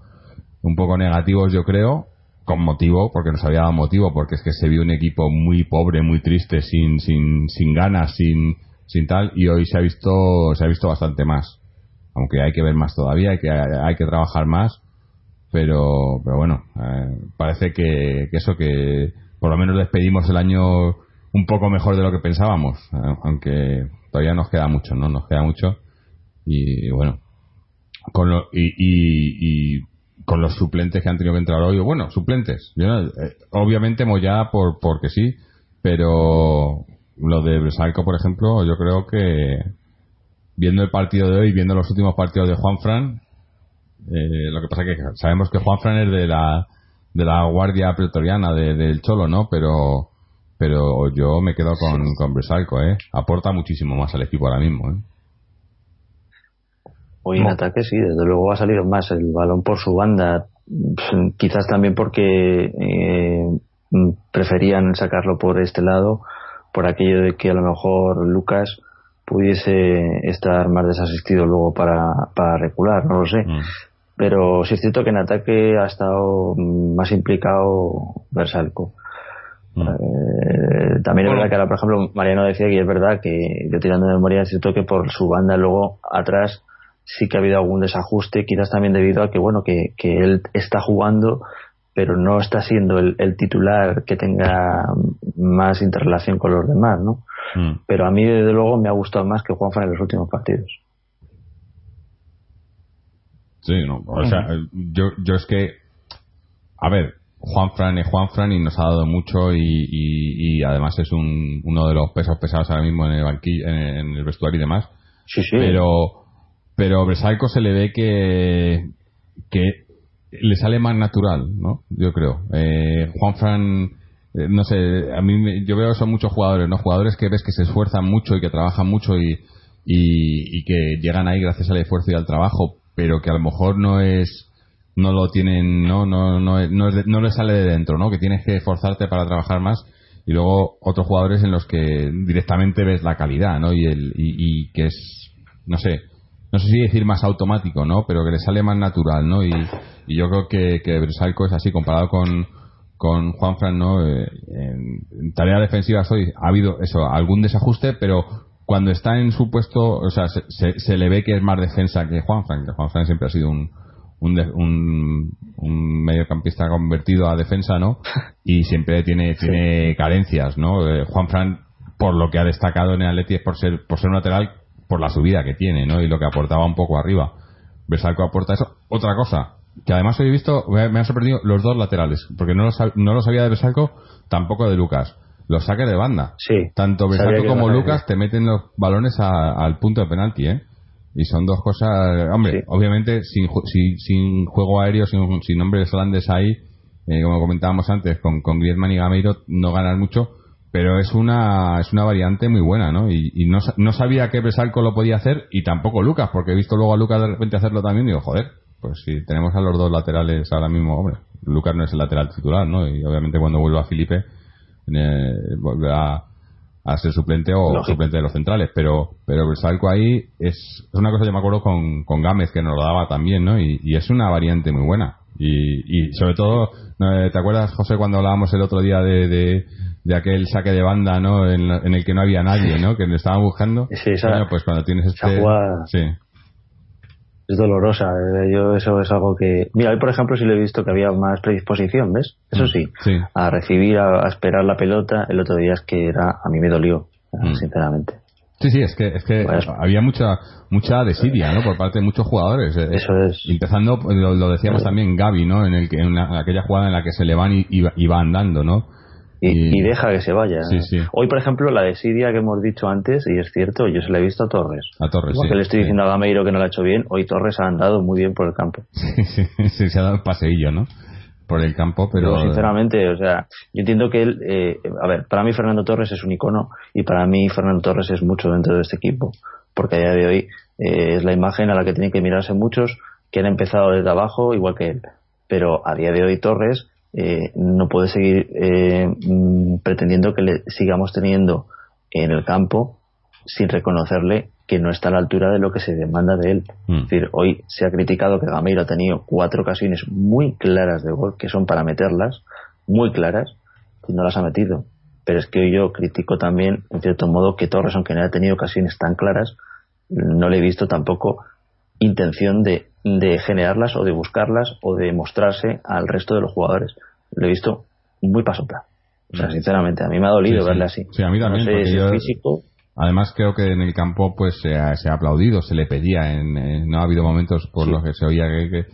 A: un poco negativos, yo creo, con motivo, porque nos había dado motivo, porque es que se vio un equipo muy pobre, muy triste, sin, sin, sin ganas, sin, sin tal, y hoy se ha visto, se ha visto bastante más. Aunque hay que ver más todavía, hay que, hay que trabajar más, pero, pero bueno, eh, parece que, que, eso que por lo menos despedimos el año un poco mejor de lo que pensábamos, eh, aunque todavía nos queda mucho, ¿no? Nos queda mucho y, bueno, con lo, y, y, con los suplentes que han tenido que entrar hoy, bueno, suplentes, yo, eh, obviamente Moya por porque sí, pero lo de Bresalco, por ejemplo, yo creo que viendo el partido de hoy, viendo los últimos partidos de Juan Fran, eh, lo que pasa que sabemos que Juan Fran es de la de la guardia pretoriana de, del Cholo, ¿no? Pero pero yo me quedo con, con Bresalco, ¿eh? Aporta muchísimo más al equipo ahora mismo, ¿eh?
B: Hoy en ataque sí, desde luego ha salido más el balón por su banda, quizás también porque eh, preferían sacarlo por este lado por aquello de que a lo mejor Lucas pudiese estar más desasistido luego para, para recular, no lo sé. Mm. Pero sí es cierto que en ataque ha estado más implicado Versalco. Mm. Eh, también es verdad que ahora, por ejemplo, Mariano decía que es verdad que yo tirando de memoria es cierto que por su banda luego atrás sí que ha habido algún desajuste, quizás también debido a que bueno que, que él está jugando pero no está siendo el, el, titular que tenga más interrelación con los demás, ¿no? Mm. Pero a mí, desde luego, me ha gustado más que Juanfran en los últimos partidos.
A: Sí, no, o sea, yo, yo es que, a ver, Juanfran es Juanfran y nos ha dado mucho y, y, y además es un, uno de los pesos pesados ahora mismo en el banquillo, en, en el vestuario y demás.
B: Sí, sí.
A: Pero, pero Bresalco se le ve que, que le sale más natural, ¿no? Yo creo. Eh, Juan Fran, eh, no sé, a mí yo veo que son muchos jugadores, ¿no? Jugadores que ves que se esfuerzan mucho y que trabajan mucho y, y, y, que llegan ahí gracias al esfuerzo y al trabajo, pero que a lo mejor no es, no lo tienen, no, no, no, no, no le sale de dentro, ¿no? Que tienes que esforzarte para trabajar más y luego otros jugadores en los que directamente ves la calidad, ¿no? Y el, y, que es, no sé, no sé si decir más automático, ¿no? Pero que le sale más natural, ¿no? Y, yo creo que, que es así comparado con, con Juanfran, ¿no? Eh, en, tarea defensiva hoy ha habido eso, algún desajuste, pero cuando está en su puesto, o sea, se, se, se le ve que es más defensa que Juanfran, que Juanfran siempre ha sido un, un, un, un, mediocampista convertido a defensa, ¿no? [laughs] Y siempre tiene, tiene carencias, ¿no? Eh, Juanfran, por lo que ha destacado en el Atleti es por ser, por ser un lateral por la subida que tiene, ¿no? Y lo que aportaba un poco arriba. Besalco aporta eso. Otra cosa, que además hoy he visto, me han sorprendido los dos laterales, porque no lo, no lo sabía de Besalco, tampoco de Lucas. Los saques de banda.
B: Sí.
A: Tanto Besalco como Lucas te meten los balones a, al punto de penalti, ¿eh? Y son dos cosas, hombre, sí. obviamente sin, sin, sin, juego aéreo, sin, sin hombres holandes ahí, eh, como comentábamos antes, con, con Griezmann y Gameiro no ganan mucho, pero es una es una variante muy buena, ¿no? Y, y no, no, sabía que Bresalco lo podía hacer y tampoco Lucas, porque he visto luego a Lucas de repente hacerlo también y digo, joder, pues si tenemos a los dos laterales ahora mismo, hombre, Lucas no es el lateral titular, ¿no? Y obviamente cuando vuelva a Felipe eh, volverá a ser suplente o Lógico. suplente de los centrales, pero pero Bresalco ahí es, es una cosa, yo me acuerdo con, con Gámez que nos lo daba también, ¿no? Y, y es una variante muy buena. Y, y sobre todo, ¿te acuerdas, José, cuando hablábamos el otro día de, de de aquel saque de banda, ¿no? En, en, el que no había nadie, ¿no? Que le estaban buscando.
B: Sí, esa,
A: bueno, pues cuando tienes este...
B: Jugada
A: sí.
B: Es dolorosa. ¿eh? Yo eso es algo que... Mira, hoy por ejemplo sí le he visto que había más predisposición, ¿ves? Eso sí.
A: sí.
B: A recibir, a, a, esperar la pelota. El otro día es que era... A mí me dolió, mm. sinceramente.
A: Sí, sí, es que, es que pues, había mucha mucha desidia, ¿no? Por parte de muchos jugadores.
B: Eso es.
A: Empezando, lo, lo decíamos sí. también Gaby, ¿no? En, el que, en, en, aquella jugada en la que se le van y, y, y va andando, ¿no?
B: Y, y, deja que se vaya.
A: Sí, sí.
B: Hoy, por ejemplo, la desidia que hemos dicho antes, y es cierto, yo se la he visto a Torres.
A: A Torres, sí,
B: que le estoy diciendo a Gameiro que no lo ha hecho bien, hoy Torres ha andado muy bien por el campo. [laughs]
A: Sí, sí, se ha dado un paseillo, ¿no? Por el campo, pero...
B: Sinceramente, o sea, yo entiendo que él... Eh, a ver, para mí Fernando Torres es un icono y para mí Fernando Torres es mucho dentro de este equipo. Porque a día de hoy eh, es la imagen a la que tienen que mirarse muchos que han empezado desde abajo igual que él. Pero a día de hoy Torres eh, no puede seguir eh, mm, pretendiendo que le sigamos teniendo en el campo sin reconocerle que no está a la altura de lo que se demanda de él.
A: Mm.
B: Es decir, hoy se ha criticado que Gameiro ha tenido cuatro ocasiones muy claras de gol, que son para meterlas, muy claras, y no las ha metido. Pero es que hoy yo critico también, en cierto modo, que Torres, aunque no haya tenido ocasiones tan claras, no le he visto tampoco intención de, de generarlas o de buscarlas o de mostrarse al resto de los jugadores. Lo he visto muy pasota. O sea, sinceramente, a mí me ha dolido
A: Sí,
B: verle así.
A: Sí, a mí también,
B: No sé
A: yo-
B: físico.
A: Además creo que en el campo pues se ha, se ha aplaudido, se le pedía, en, no ha habido momentos por
B: Sí.
A: los que se oía que, que-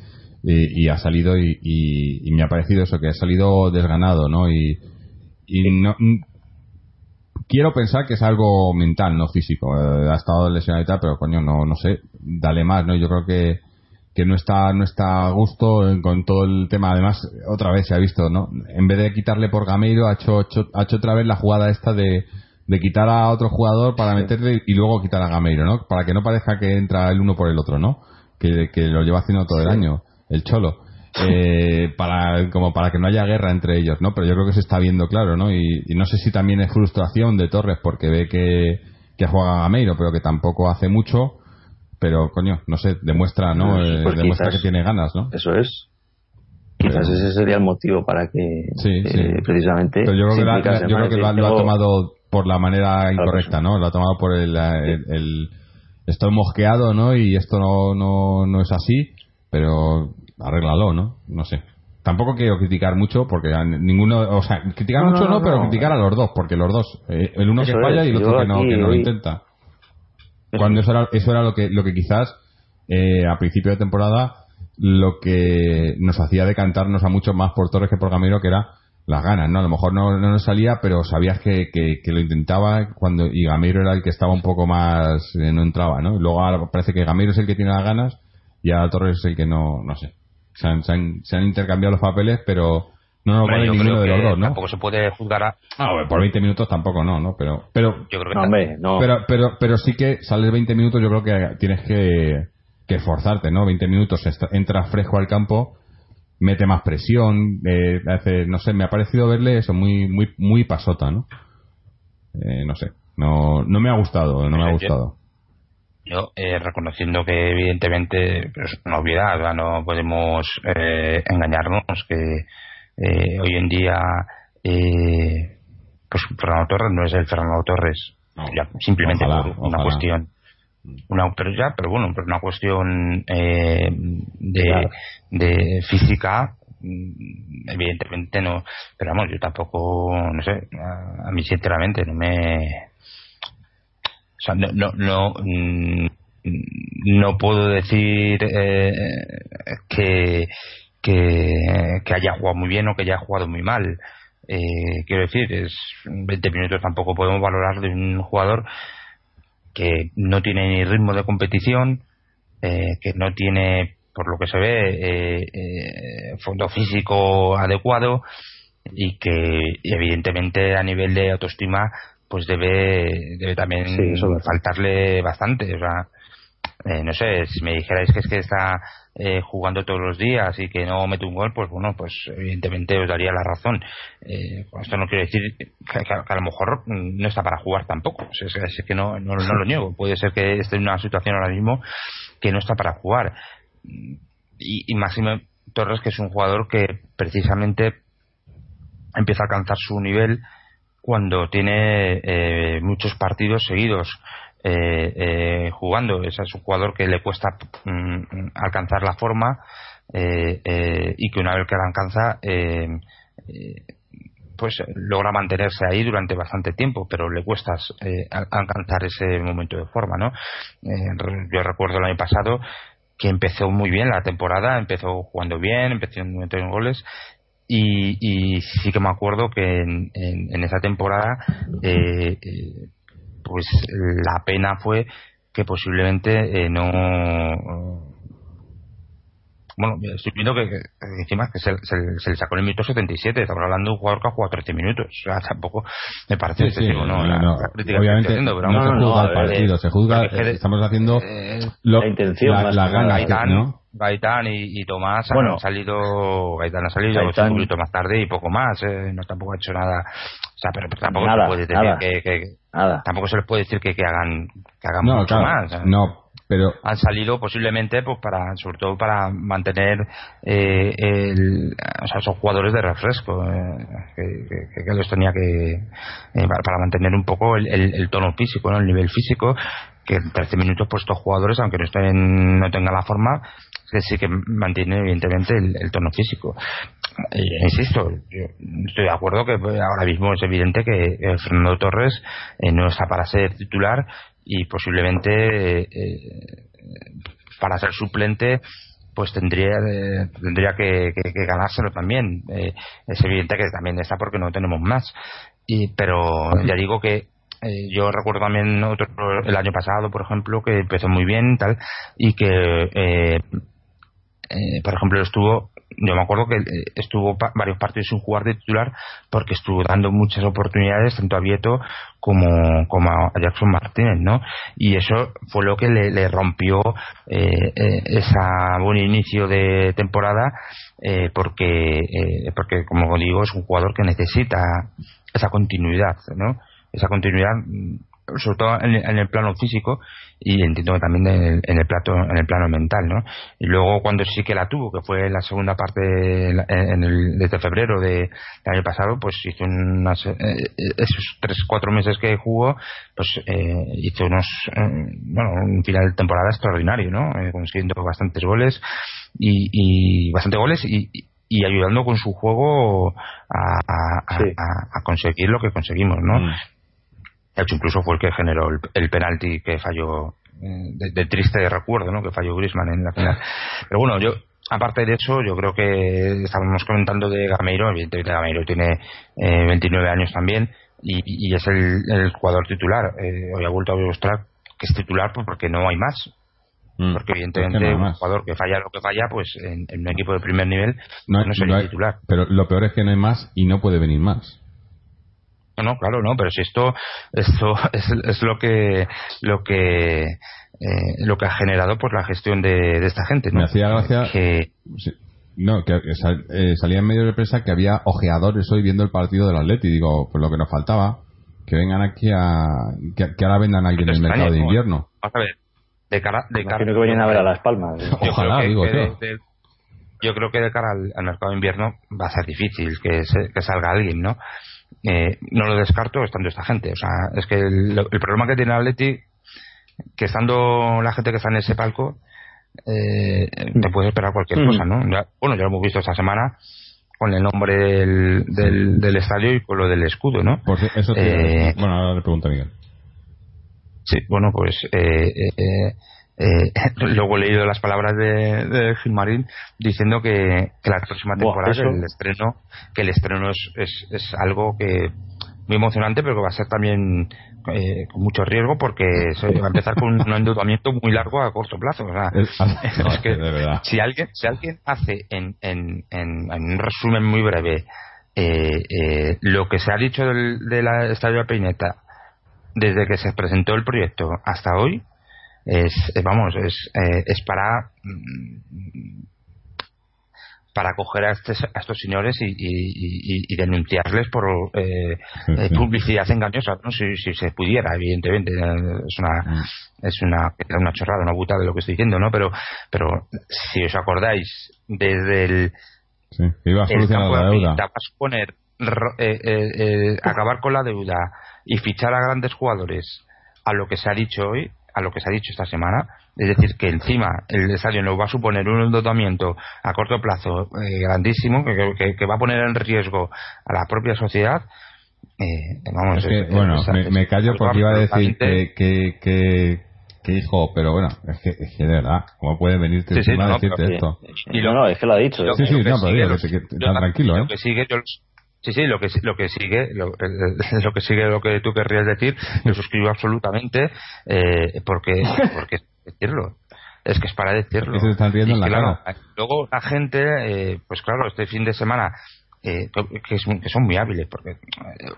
A: y, y ha salido y, y- y me ha parecido eso, que ha salido desganado, ¿no? Y, y no, mm, quiero pensar que es algo mental, no físico. Eh, ha estado lesionado y tal, pero coño, no, no sé, dale más, ¿no? Yo creo que, que no está, no está a gusto con todo el tema. Además, otra vez se ha visto, ¿no? En vez de quitarle por Gameiro, ha hecho, hecho- ha hecho otra vez la jugada esta de, de quitar a otro jugador para meterle y luego quitar a Gameiro, ¿no? Para que no parezca que entra el uno por el otro, ¿no? Que, que lo lleva haciendo todo el año, el cholo. Eh, [laughs] para como para que no haya guerra entre ellos, ¿no? Pero yo creo que se está viendo claro, ¿no? Y, y no sé si también es frustración de Torres porque ve que, que juega Gameiro, pero que tampoco hace mucho. Pero, coño, no sé, demuestra, ¿no?
B: Pues
A: Eh,
B: quizás-
A: demuestra que tiene ganas, ¿no?
B: Eso es. Quizás ese sería el motivo para que
A: Sí,
B: eh,
A: sí.
B: precisamente.
A: Pero yo creo que, la- yo creo que lo, ha-
B: Decir,
A: lo ha tomado por la manera incorrecta, ¿no? Lo ha tomado por el, el, el- estoy mosqueado, ¿no? Y esto no, no, no es así, pero arréglalo, ¿no? No sé. Tampoco quiero criticar mucho porque a ninguno, o sea, criticar
B: No,
A: mucho
B: no,
A: pero criticar a los dos, porque los dos, eh, el uno que falla
B: es,
A: y el otro que no, que no lo intenta. Cuando eso era, eso era lo que, lo que quizás eh, a principio de temporada lo que nos hacía decantarnos a mucho más por Torres que por Gamero, que era las ganas, ¿no? A lo mejor no, no nos salía, pero sabías que, que, que lo intentaba cuando y Gamero era el que estaba un poco más, eh, no entraba, ¿no? Y luego ahora parece que Gamero es el que tiene las ganas y ahora Torres es el que no, no sé. Se han, se han, se han intercambiado los papeles, pero no vale
C: yo
A: ninguno
C: creo
A: de los dos, ¿no?
C: Tampoco se puede juzgar a.
A: Ah, bueno, por 20 minutos tampoco no, ¿no? Pero, pero
C: Yo creo que
B: No, hombre, no.
A: pero, pero, pero sí que sales 20 minutos, yo creo que tienes que, que esforzarte, ¿no? 20 minutos, entras fresco al campo, mete más presión, eh, hace, no sé, me ha parecido verle eso muy, muy, muy pasota, ¿no? Eh, no sé, no, no me ha gustado, no me ha gustado.
C: Yo, eh, reconociendo que evidentemente pues, es una obviedad, ¿verdad? no podemos eh, engañarnos que eh, hoy en día eh, pues Fernando Torres no es el Fernando Torres,
A: No.
C: ya, simplemente
A: Ojalá,
C: por una
A: ojalá.
C: cuestión una pero ya pero bueno pero una cuestión eh, de,
B: Claro.
C: de física mm, evidentemente no pero vamos yo tampoco no sé a, a mí sinceramente no me o sea, no, no, no, mm, no puedo decir eh, que, que, que haya jugado muy bien o que haya jugado muy mal. Eh, quiero decir, es 20 minutos tampoco podemos valorar de un jugador que no tiene ni ritmo de competición, eh, que no tiene, por lo que se ve, eh, eh, fondo físico adecuado y que evidentemente a nivel de autoestima pues debe debe también
B: Sí, eso
C: faltarle bastante o sea eh, no sé si me dijerais que es que está eh, jugando todos los días y que no mete un gol pues bueno pues evidentemente os daría la razón. Eh, esto no quiero decir que, a lo mejor no está para jugar tampoco. Es, que no, no, no lo niego. Puede ser que esté en una situación ahora mismo que no está para jugar. Y, y Máximo Torres que es un jugador que precisamente empieza a alcanzar su nivel cuando tiene eh, muchos partidos seguidos eh, eh, jugando. Es un jugador que le cuesta mm, alcanzar la forma eh, eh, y que una vez que la alcanza eh, pues logra mantenerse ahí durante bastante tiempo, pero le cuesta al- alcanzar ese momento de forma, ¿no? Yo recuerdo el año pasado que empezó muy bien la temporada, empezó jugando bien, empezó en goles y, sí que me acuerdo que en, en- esa temporada eh, pues la pena fue que posiblemente eh, no bueno, estoy viendo que, encima que se, le sacó el minuto 77, estamos hablando de un jugador que ha jugado 13 minutos, o sea, tampoco me parece excesivo, ¿no?
A: no, obviamente no, se juzga el partido, se juzga, estamos haciendo eh, la intención, la, gana, ¿no?
C: Gaitán y, Tomás han salido Gaitán ha salido un minutos más tarde y poco más eh, no tampoco ha hecho nada. O sea pero, tampoco se puede decir que, tampoco se les puede decir que, que hagan que hagan mucho más
A: no pero
C: han salido posiblemente pues para sobre todo para mantener eh, el, o sea, esos jugadores de refresco eh, que, que, los tenía que eh, para, mantener un poco el, el, tono físico ¿no? el nivel físico que en 13 minutos pues estos jugadores aunque no estén no tengan la forma que sí que mantiene evidentemente el, tono físico. Eh, insisto, yo estoy de acuerdo que pues, ahora mismo es evidente que Fernando Torres eh, no está para ser titular y posiblemente eh, para ser suplente pues tendría tendría que, ganárselo también. es evidente que también está porque no tenemos más. Y, pero ya digo que yo recuerdo también otro, el año pasado, por ejemplo, que empezó muy bien tal y que eh, por ejemplo, estuvo, yo me acuerdo que eh, estuvo varios partidos sin jugar de titular porque estuvo dando muchas oportunidades tanto a Vieto como, como a Jackson Martínez, ¿no? Y eso fue lo que le, rompió eh, eh, ese buen inicio de temporada porque, porque, como digo, es un jugador que necesita esa continuidad, ¿no? Esa continuidad sobre todo en, el plano físico y entiendo que también en el, en el, plato, en el plano mental, ¿no? Y luego cuando sí que la tuvo, que fue la segunda parte en el, desde febrero de, del año pasado, pues hizo unas, eh, esos tres, cuatro meses que jugó, pues eh, hizo unos, eh, bueno, un final de temporada extraordinario, ¿no? consiguiendo bastantes goles y, y bastantes goles y, y ayudando con su juego a, a, a, conseguir lo que conseguimos, ¿no? Mm hecho incluso fue el que generó el, penalti que falló eh, de, triste recuerdo ¿no? que falló Grisman en la final. Pero bueno yo aparte de eso yo creo que estábamos comentando de Gameiro. Evidentemente Gameiro tiene 29 eh, años también y, es el, jugador titular. Eh, hoy ha vuelto a demostrar que es titular pues porque no hay más. Mm. porque evidentemente un jugador que falla lo que falla pues en, un equipo de primer nivel no, no sería titular.
A: pero lo peor es que no hay más y no puede venir más
C: no, claro, no, pero si esto, esto [laughs] es, lo que, lo que, eh, lo que ha generado pues la gestión de, esta gente. ¿no?
A: Me hacía gracia que, no, que, eh, salía en medio de prensa que había ojeadores hoy viendo el partido del Atleti. Digo, pues lo que nos faltaba, que vengan aquí a, que, ahora vendan a alguien en el mercado de invierno.
C: a ver, de cara, de cara.
B: que vayan a ver a las palmas.
A: Ojalá, digo,
C: yo creo que de cara al, mercado de invierno va a ser difícil que, que salga alguien, ¿no? Eh, no lo descarto estando esta gente. O sea, es que el, problema que tiene Atleti, que estando la gente que está en ese palco, eh, te puedes esperar cualquier cosa, ¿no? bueno, ya lo hemos visto esta semana con el nombre del, del, estadio y con lo del escudo, ¿no?
A: eso eh, bueno, ahora le pregunto a Miguel.
C: Sí, bueno, pues eh, eh, [laughs] luego he leído las palabras de, de Gilmarín diciendo que, que la próxima temporada el estreno que el estreno es, es, algo que muy emocionante pero que va a ser también eh, con mucho riesgo porque va a empezar con un [laughs] endeudamiento muy largo a corto plazo. O sea, [laughs] es, que si alguien si alguien hace en, en, en, un resumen muy breve eh, eh, lo que se ha dicho del, de la Estadio de Peineta desde que se presentó el proyecto hasta hoy es, eh, vamos, es, eh, es para mm, para coger a, a estos señores y, y, denunciarles por eh, publicidad engañosa, ¿no? si, si, se pudiera, evidentemente. Es una, mm. es una, una chorrada, una buta de lo que estoy diciendo, ¿no? Pero, pero si os acordáis, desde el.
A: Sí, iba a solucionar la deuda.
C: a poner, acabar con la deuda y fichar a grandes jugadores a lo que se ha dicho hoy, a lo que se ha dicho esta semana, es decir, que encima el estadio nos va a suponer un endeudamiento a corto plazo eh, grandísimo, que, va a poner en riesgo a la propia sociedad. Eh, vamos,
A: bueno, me, callo porque iba a decir que, que, que, hijo, pero bueno, es que, es que de verdad, ¿cómo puede venirte encima a decirte esto?
B: Y no, no, es que lo ha dicho.
A: Sí, sí, no, pero que, tranquilo, ¿eh?
C: Lo que sigue, yo, Sí, sí, lo que, lo que sigue, lo, [laughs] lo, que sigue, lo que tú querrías decir, lo suscribo absolutamente, eh, porque, [laughs] porque decirlo. es que es para decirlo.
A: Se están riendo en la
C: claro,
A: cara.
C: Luego la gente, eh, pues claro, este fin de semana eh, que, es- que son muy hábiles, porque eh,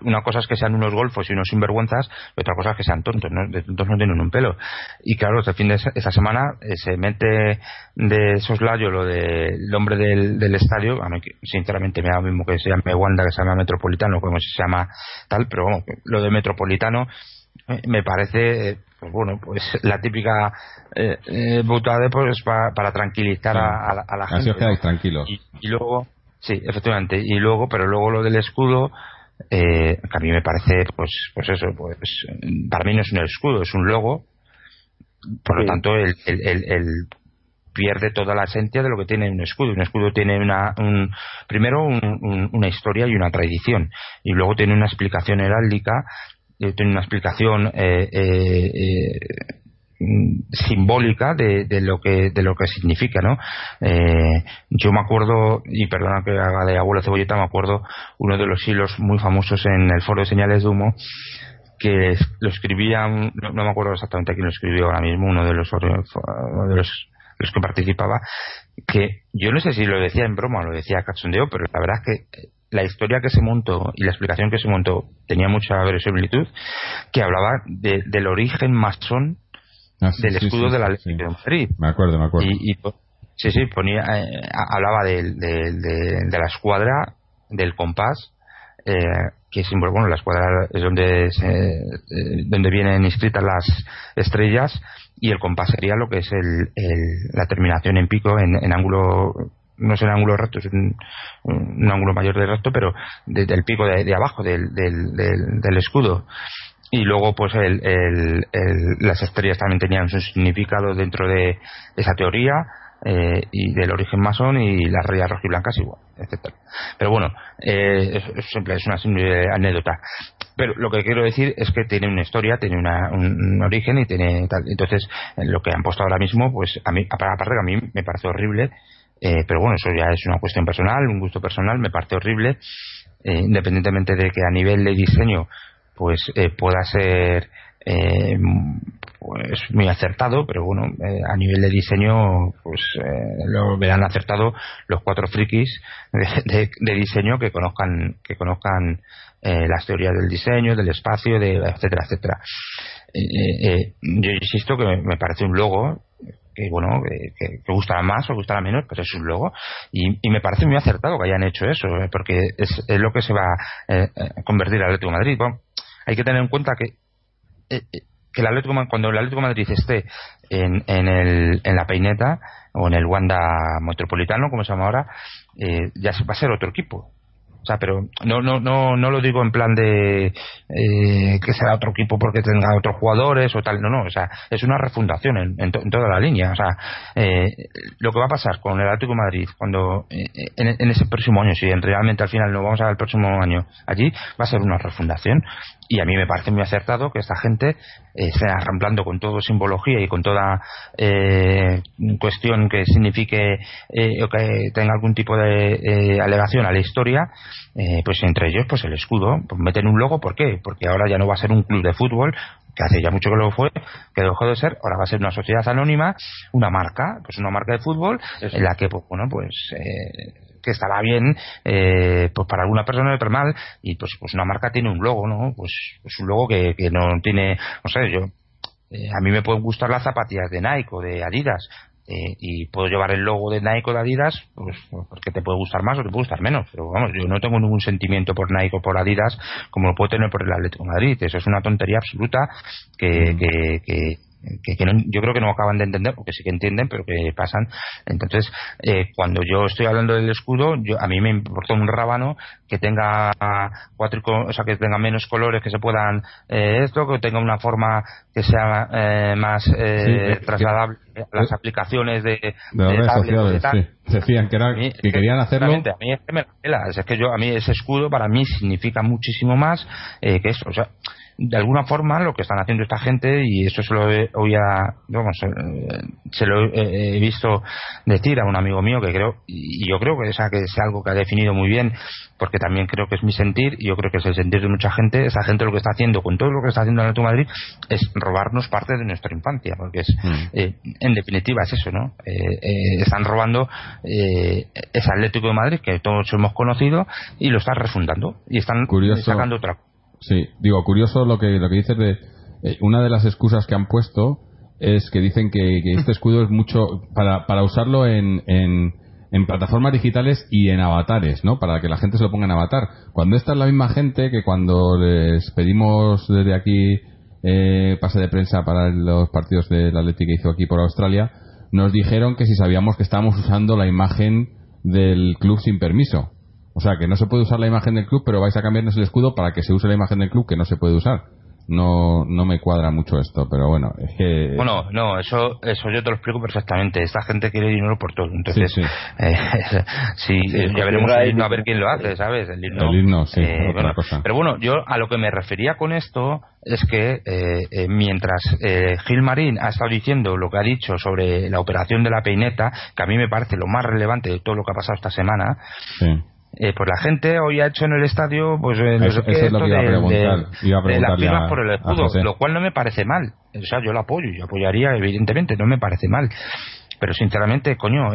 C: una cosa es que sean unos golfos y unos sinvergüenzas, y otra cosa es que sean tontos, ¿no? De tontos no tienen un pelo. Y claro, este fin de esta semana eh, se mete de soslayo lo del hombre del, del estadio, a mí sinceramente me da lo mismo que se llame Wanda, que se llama Metropolitano, como se llama tal, pero lo de Metropolitano eh, me parece pues bueno pues la típica eh, eh, putada pues pa- para tranquilizar a, a la, a la gente
A: tranquilos.
C: y, y luego sí efectivamente. Y luego pero luego lo del escudo eh, que a mí me parece pues pues eso pues para mí no es un escudo es un logo. Por lo tanto el, el, el- el pierde toda la esencia de lo que tiene un escudo. Un escudo tiene una un, primero un- un- una historia y una tradición. Y luego tiene una explicación heráldica eh, tiene una explicación eh, eh, eh, simbólica de, lo que de lo que significa no Eh, yo me acuerdo y perdona que haga de abuelo cebolleta me acuerdo uno de los hilos muy famosos en el foro de señales de humo que lo escribía no, no me acuerdo exactamente quién lo escribió ahora mismo uno de los uno de los los que participaba que yo no sé si lo decía en broma o lo decía cachondeo pero la verdad es que la historia que se montó y la explicación que se montó tenía mucha verosimilitud que hablaba de- del origen masón
A: Ah, sí,
C: del
A: sí,
C: escudo
A: sí,
C: del
A: sí,
C: Atlético de Madrid.
A: Me acuerdo, me acuerdo.
C: y, y, po- sí sí ponía eh, hablaba de, de la escuadra del compás eh, que es símbolo bueno la escuadra es donde se- eh, donde vienen inscritas las estrellas y el compás sería lo que es el, el- la terminación en pico en, en ángulo no es en ángulo recto es un, un ángulo mayor de recto pero desde el pico de, de abajo del, del, del- del escudo y luego pues el, el- el- las estrellas también tenían su significado dentro de esa teoría eh, y del origen masón y las rayas rojiblancas igual, etcétera. Pero bueno, eh, es, simple, es una simple anécdota. Pero lo que quiero decir es que tiene una historia, tiene una- un, un origen y tiene tal. Entonces, lo que han puesto ahora mismo, pues a mí, aparte que a mí me parece horrible, eh, pero bueno, eso ya es una cuestión personal, un gusto personal, me parece horrible, eh, independientemente de que a nivel de diseño pues eh, pueda ser eh, pues muy acertado pero bueno eh, a nivel de diseño pues eh, lo verán acertado los cuatro frikis de, de- diseño que conozcan que conozcan eh, las teorías del diseño del espacio de etcétera etcétera. Eh, yo insisto que me, parece un logo que bueno que, que- gustará más o gustará menos pero es un logo y, me parece muy acertado que hayan hecho eso porque es, es lo que se va a convertir el Atlético de Madrid hay que tener en cuenta que eh, eh, que el Atlético, cuando el Atlético Madrid esté en, en, el, en la peineta o en el Wanda Metropolitano, como se llama ahora, eh, ya va a ser otro equipo. O sea, pero no, no, no, no lo digo en plan de eh, que será otro equipo porque tenga otros jugadores o tal. No, no. O sea, es una refundación en, en to- en toda la línea. O sea, eh, lo que va a pasar con el Atlético Madrid cuando en, en ese próximo año, si en- realmente al final nos vamos al próximo año allí, va a ser una refundación. Y a mí me parece muy acertado que esta gente eh, esté arramplando con toda simbología y con toda eh, cuestión que signifique eh, o que tenga algún tipo de eh, alegación a la historia, eh, pues entre ellos pues el escudo, pues meten un logo, ¿por qué? Porque ahora ya no va a ser un club de fútbol, que hace ya mucho que lo fue, que dejó de ser, ahora va a ser una sociedad anónima, una marca, pues una marca de fútbol, en la que, pues bueno, pues eh, que estará bien eh, pues para alguna persona otra mal y pues pues una marca tiene un logo no pues, pues un logo que, que no tiene no sé yo eh, a mí me pueden gustar las zapatillas de Nike o de Adidas eh, y puedo llevar el logo de Nike o de Adidas pues porque te puede gustar más o te puede gustar menos pero vamos yo no tengo ningún sentimiento por Nike o por Adidas como lo puedo tener por el Atlético de Madrid eso es una tontería absoluta que, que, que que, que no- yo creo que no acaban de entender, porque sí que entienden, pero que pasan. Entonces, eh, cuando yo estoy hablando del escudo, yo, a mí me importa un rábano que tenga cuatro, o sea, que tenga menos colores, que se puedan eh, esto, que tenga una forma que sea eh, más eh,
A: Sí, que-
C: trasladable a las
A: eh,
C: aplicaciones de,
A: de las redes sociales, sí. Decían que, era,
C: mí,
A: que querían hacerlo.
C: A mí es que me la. Es que yo, a mí ese escudo para mí significa muchísimo más eh, que eso. O sea, de alguna forma lo que están haciendo esta gente y eso se lo he, oía, vamos, eh, se lo he, he visto decir a un amigo mío que creo y yo creo que, o sea, que es algo que ha definido muy bien porque también creo que es mi sentir y yo creo que es el sentir de mucha gente. Esa gente lo que está haciendo con todo lo que está haciendo en de Madrid es robarnos parte de nuestra infancia porque es
A: Mm.
C: eh, en definitiva es eso, ¿no? están robando ese Atlético de Madrid que todos hemos conocido y lo están refundando y están sacando otra.
A: Sí, digo, curioso lo que, lo que dices de una de las excusas que han puesto es que dicen que, este [laughs] escudo es mucho para, para usarlo en, en, en, plataformas digitales y en avatares, ¿no? Para que la gente se lo ponga en avatar. Cuando esta es la misma gente que cuando les pedimos desde aquí eh, pase de prensa para los partidos del Atlético que hizo aquí por Australia, nos dijeron que si sabíamos que estábamos usando la imagen del club sin permiso. O sea, que no se puede usar la imagen del club, pero vais a cambiarnos el escudo para que se use la imagen del club que no se puede usar no, no me cuadra mucho esto, pero bueno, es que...
C: Bueno, no, eso, eso yo te lo explico perfectamente. Esta gente quiere dinero por todo. Entonces, sí, sí. [laughs] Eh, ya veremos el himno a ver quién lo hace, ¿sabes? El
A: himno, sí, eh, otra cosa.
C: Pero bueno, yo a lo que me refería con esto es que eh, mientras Gil Marín ha estado diciendo lo que ha dicho sobre la operación de la peineta, que a mí me parece lo más relevante de todo lo que ha pasado esta semana, sí eh, pues la gente hoy ha hecho en el estadio pues eh, no sé qué, de, las firmas por el escudo lo cual no me parece mal. O sea yo lo apoyo yo apoyaría evidentemente no me parece mal. Pero sinceramente coño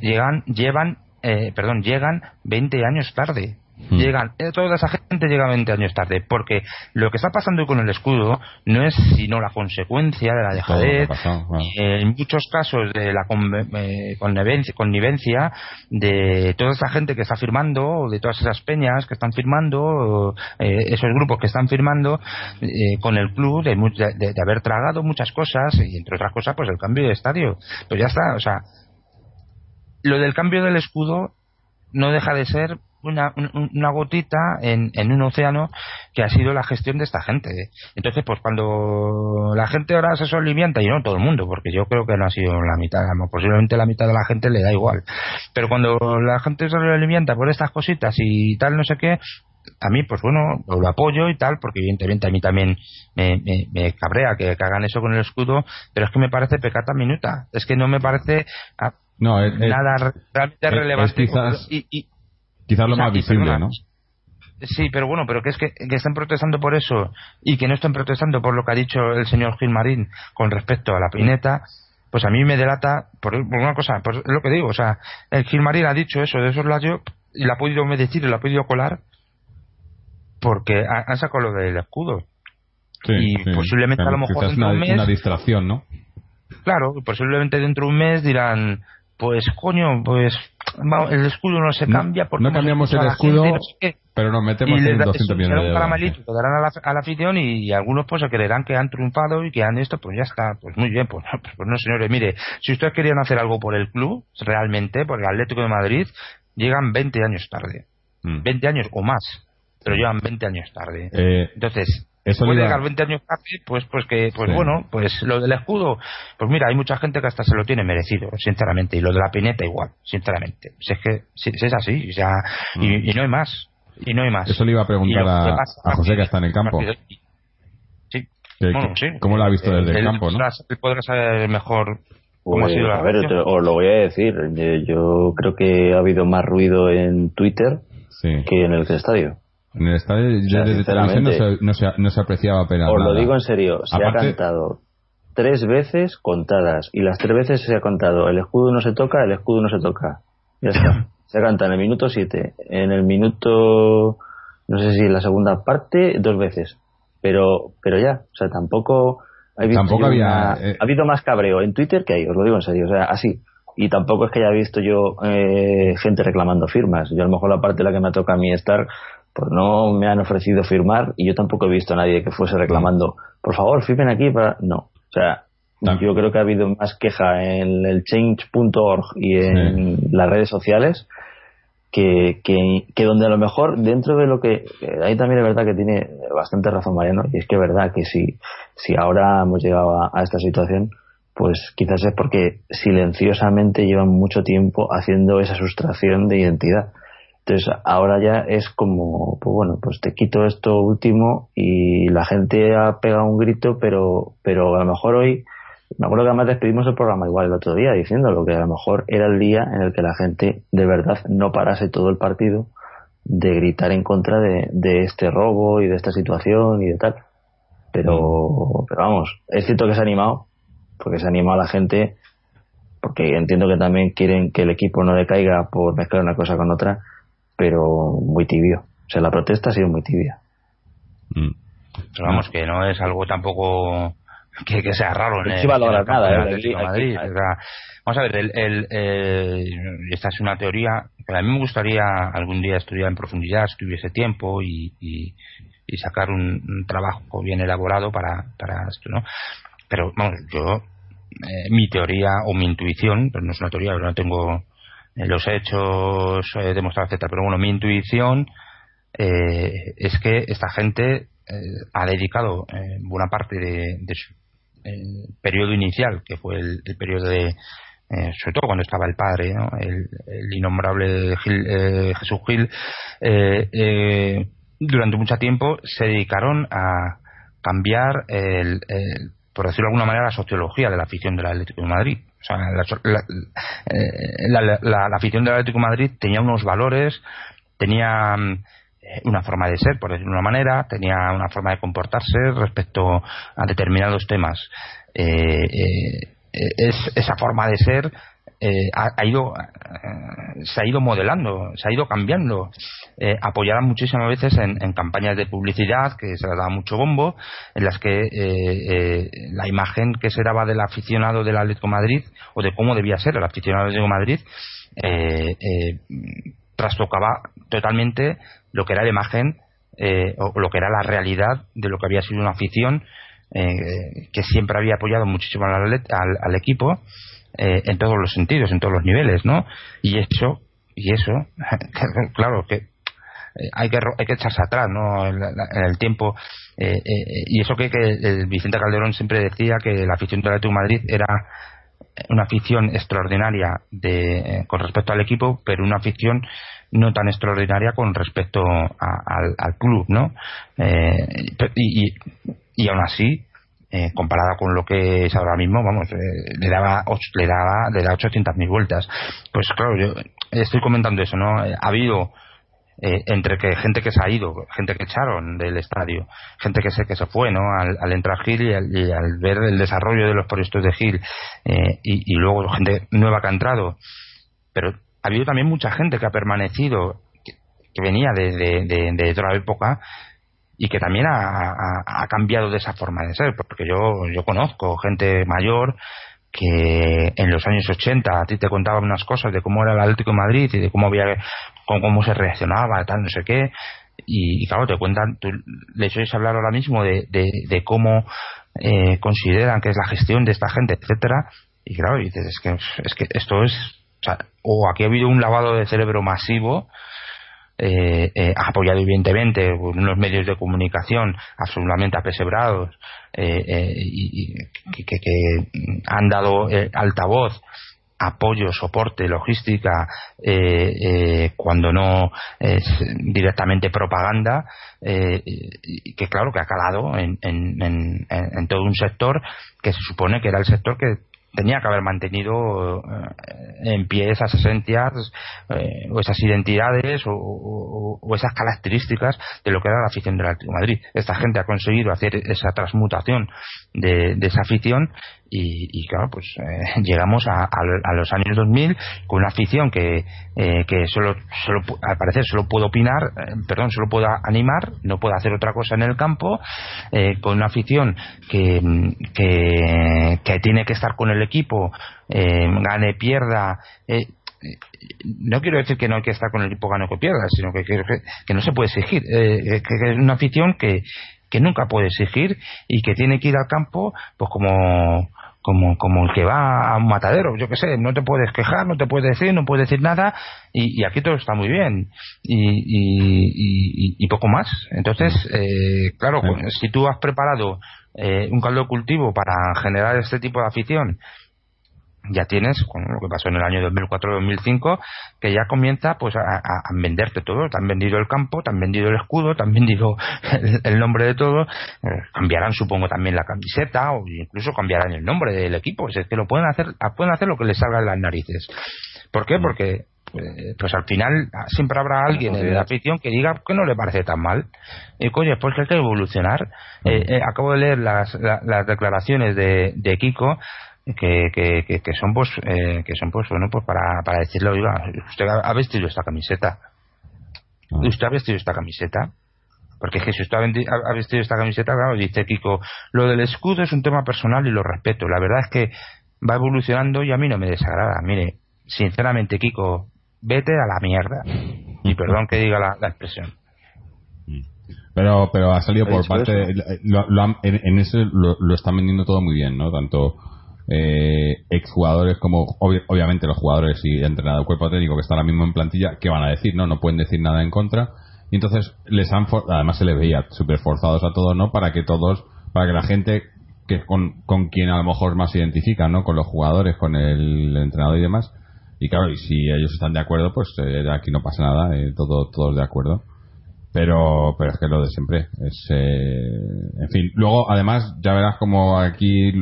C: llegan llevan eh, perdón llegan 20 años tarde Hmm. Llegan, eh, toda esa gente llega 20 años tarde, porque lo que está pasando con el escudo no es sino la consecuencia de la dejadez, en muchos casos de la eh, connivencia, de toda esa gente que está firmando, de todas esas peñas que están firmando, eh, esos grupos que están firmando con el club de, de, de, haber tragado muchas cosas y entre otras cosas pues el cambio de estadio. Pues ya está, o sea, lo del cambio del escudo no deja de ser una, una gotita en, en, un océano que ha sido la gestión de esta gente. Entonces, pues cuando la gente ahora se solivianta, y no todo el mundo, porque yo creo que no ha sido la mitad, posiblemente la mitad de la gente le da igual, pero cuando la gente se solivianta por estas cositas y tal, no sé qué, a mí, pues bueno, lo apoyo y tal, porque evidentemente a mí también me, me, cabrea que, hagan eso con el escudo, pero es que me parece pecata minuta. Es que no me parece no, nada realmente relevante. y,
A: Quizás lo más visible, ¿no?
C: Sí, pero bueno, pero que es que, estén protestando por eso y que no estén protestando por lo que ha dicho el señor Gilmarín con respecto a la pineta, pues a mí me delata por, una cosa, por lo que digo, o sea, el Gilmarín ha dicho eso de esos layos y la ha podido decir y la ha podido colar porque han sacado lo del escudo. y posiblemente a lo mejor dentro de un mes.
A: Una distracción, ¿no?
C: Claro, posiblemente dentro de un mes dirán, pues coño, pues el escudo no se cambia porque
A: no cambiamos el escudo pero nos metemos en 200 millones de
C: dólares lo darán a la, afición y, algunos pues se creerán que han triunfado y que han esto pues ya está pues muy bien pues, [laughs] pues, no señores mire si ustedes querían hacer algo por el club realmente por el Atlético de Madrid llegan 20 años tarde 20 mm. años o más pero llevan 20 años tarde. Eh, entonces eso puede llegar 20 años tarde, pues, pues que, pues bueno, pues lo del escudo, pues mira, hay mucha gente que hasta se lo tiene merecido, sinceramente, y lo de la pineta igual, sinceramente. Si es que, si, es así, o sea, y, no hay más, y no hay más.
A: Eso le iba a preguntar a, José que está en el campo.
C: Sí.
A: ¿Cómo lo ha visto desde el, campo, no?
C: Él podrá saber mejor cómo ha
B: pues,
C: sido
B: la A ver, os lo voy a decir. Yo creo que ha habido más ruido en Twitter que en el estadio.
A: En el estadio de, televisión no se, no, se, apreciaba apenas
B: Os lo digo en serio, se ha cantado tres veces contadas y las tres veces se ha contado el escudo no se toca, el escudo no se toca. Ya está. [laughs] se canta en el minuto 7, en el minuto, no sé si en la segunda parte, dos veces. Pero, pero ya, o sea, tampoco...
A: tampoco había... Eh,
B: ha habido más cabreo en Twitter que ahí, os lo digo en serio, o sea, así. Y tampoco es que haya visto yo eh, gente reclamando firmas. Yo a lo mejor la parte en la que me toca a mí estar pues no me han ofrecido firmar y yo tampoco he visto a nadie que fuese reclamando, por favor, firmen aquí para... No, o sea, yo creo que ha habido más queja en el change.org y en las redes sociales que, que, donde a lo mejor dentro de lo que... Ahí también es verdad que tiene bastante razón Mariano y es que es verdad que si, si ahora hemos llegado a esta situación pues quizás es porque silenciosamente llevan mucho tiempo haciendo esa sustracción de identidad entonces ahora ya es como, pues bueno, pues te quito esto último y la gente ha pegado un grito, pero, pero a lo mejor hoy, me acuerdo que además despedimos el programa igual el otro día diciéndolo, que a lo mejor era el día en el que la gente de verdad no parase todo el partido de gritar en contra de, de este robo y de esta situación y de tal. Pero, pero vamos, es cierto que se ha animado, porque se anima a la gente, porque entiendo que también quieren que el equipo no decaiga por mezclar una cosa con otra, pero muy tibio. O sea, la protesta ha sido muy tibia.
C: Mm. Pero vamos, que no es algo tampoco que, sea raro en,
B: el, nada,
C: ¿eh? Madrid. vamos a ver, el, esta es una teoría que a mí me gustaría algún día estudiar en profundidad, si tuviese tiempo y, y, sacar un, trabajo bien elaborado para, para esto, ¿no? Pero, vamos, yo, eh, mi teoría o mi intuición, pero no es una teoría, no tengo eh, los hechos eh, demostrados, etcétera, pero bueno, mi intuición es que esta gente ha dedicado buena parte de, su periodo inicial, que fue el, periodo de, sobre todo cuando estaba el padre, el, innombrable Jesús Gil, durante mucho tiempo se dedicaron a cambiar el, por decirlo de alguna manera, la sociología de la afición del Atlético de Madrid. Eh, la, afición del Atlético Madrid tenía unos valores, tenía mm, una forma de ser, por decirlo de una manera, tenía una forma de comportarse respecto a determinados temas. Eh, eh, es, esa forma de ser eh, ha, ido eh, se ha ido modelando, se ha ido cambiando, eh, apoyada muchísimas veces en, campañas de publicidad que se le daba mucho bombo, en las que eh, la imagen que se daba del aficionado del Atlético Madrid o de cómo debía ser el aficionado del Atlético Madrid trastocaba totalmente lo que era la imagen o lo que era la realidad de lo que había sido una afición que siempre había apoyado muchísimo al equipo eh, en todos los sentidos, en todos los niveles, ¿no? Y eso, y eso, [laughs] claro que eh, hay que hay que echarse atrás no en, el tiempo eh, y eso que, que Vicente Calderón siempre decía que la afición del Atlético de Madrid era una afición extraordinaria de, con respecto al equipo pero una afición no tan extraordinaria con respecto al, club no y, y aún así eh, comparada con lo que es ahora mismo, vamos, eh, le daba le daba le da 800.000 vueltas. Pues claro, yo estoy comentando eso, ¿no? Eh, ha habido entre que gente que se ha ido, gente que echaron del estadio, gente que se que se fue, ¿no? Al, entrar Gil y al, ver el desarrollo de los proyectos de Gil y, luego gente nueva que ha entrado, pero ha habido también mucha gente que ha permanecido que, venía de, de otra época y que también ha, cambiado de esa forma de ser, porque yo, yo conozco gente mayor que en los años 80 a ti te contaban unas cosas de cómo era el Atlético de Madrid y de cómo había cómo, se reaccionaba, tal, no sé qué, y, claro, te cuentan, tú les oyes hablar ahora mismo de, de, cómo eh, consideran que es la gestión de esta gente, etcétera, y claro, dices, es que, es que esto es, o aquí ha habido un lavado de cerebro masivo, eh, eh, apoyado evidentemente por unos medios de comunicación absolutamente apesebrados eh, eh y, que, que, han dado altavoz apoyo, soporte, logística, cuando no es directamente propaganda, que claro que ha calado en, todo un sector que se supone que era el sector que tenía que haber mantenido eh, en pie esas esencias eh, o esas identidades o, esas características de lo que era la afición del Atlético Madrid. Esta gente ha conseguido hacer esa transmutación de, esa afición y, claro, pues eh, [laughs] llegamos a, los años 2000 con una afición que, que solo, solo, al parecer solo puede opinar, perdón, solo puede animar, no puede hacer otra cosa en el campo, con una afición que, que, que tiene que estar con el equipo eh, gane, pierda. Eh, no quiero decir que no hay que estar con el equipo gane o pierda, sino que, que, no se puede exigir. Eh, que, es una afición que, que nunca puede exigir y que tiene que ir al campo pues como como, como el que va a un matadero, yo qué sé, no te puedes quejar, no te puedes decir, no puedes decir nada y, aquí todo está muy bien. Y, y, poco más. Entonces, claro, si tú has preparado eh, un caldo de cultivo para generar este tipo de afición ya tienes lo que pasó en el año 2004-2005 que ya comienza pues a, venderte todo. Te han vendido el campo te han vendido el escudo te han vendido [laughs] el, nombre de todo. Eh, cambiarán supongo también la camiseta o incluso cambiarán el nombre del equipo. Es que lo pueden hacer pueden hacer lo que les salga de las narices. ¿por qué? porque pues, pues al final siempre habrá alguien en la afición que diga que no le parece tan mal. Y coño, pues que hay que evolucionar. Eh, eh, acabo de leer las, las declaraciones de, de Kiko que, que, que, son pues eh, que son pues bueno pues para, para decirle oiga usted ha vestido esta camiseta ah. usted ha vestido esta camiseta porque es que si usted ha vestido esta camiseta claro dice Kiko lo del escudo es un tema personal y lo respeto. La verdad es que va evolucionando y a mí no me desagrada. Mire sinceramente Kiko vete a la mierda y perdón que diga la, expresión.
A: Pero pero ha salido por parte lo, en, en, ese lo, lo están vendiendo todo muy bien no tanto eh, exjugadores como obviamente los jugadores y entrenador cuerpo técnico que está ahora mismo en plantilla, ¿qué van a decir? No, no pueden decir nada en contra. Y entonces les han además se les veía súper forzados a todos, ¿no? Para que todos, para que la gente que con, con quien a lo mejor más se identifica, ¿no? Con los jugadores, con el entrenador y demás. Y claro, y si ellos están de acuerdo, pues eh, aquí no pasa nada, eh, todo, todos de acuerdo pero pero es que lo de siempre es eh, en fin. Luego además ya verás como aquí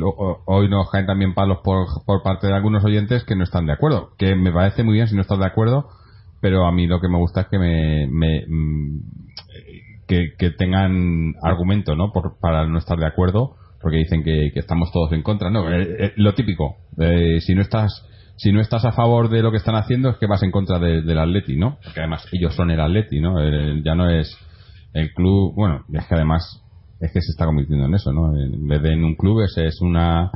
A: hoy nos caen también palos por, por parte de algunos oyentes que no están de acuerdo. Que me parece muy bien si no estás de acuerdo pero a mí lo que me gusta es que me, mm, que, tengan argumento no por, para no estar de acuerdo porque dicen que, estamos todos en contra. No eh, eh, lo típico si no estás si no estás a favor de lo que están haciendo es que vas en contra del Atleti, ¿no? Porque además ellos son el Atleti, ¿no? ya no es el club, bueno, es que además es que se está convirtiendo en eso, ¿no? En vez de en un club es, es una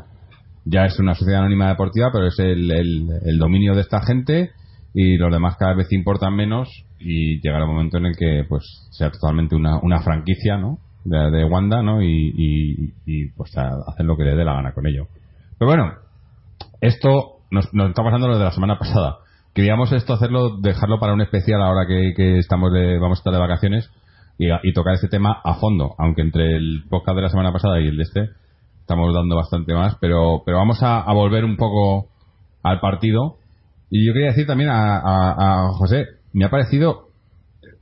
A: ya es una sociedad anónima deportiva, pero es el, el, dominio de esta gente y los demás cada vez importan menos y llegará el momento en el que pues sea totalmente una, una franquicia, ¿no? De, Wanda, ¿no? Y, y, y pues hacen lo que le dé la gana con ello. Pero bueno, esto nos, está pasando lo de la semana pasada. Queríamos esto hacerlo, dejarlo para un especial ahora que, estamos de, vamos a estar de vacaciones y, tocar este tema a fondo, aunque entre el podcast de la semana pasada y el de este estamos dando bastante más, pero, pero vamos a, volver un poco al partido. Y yo quería decir también a, José, me ha parecido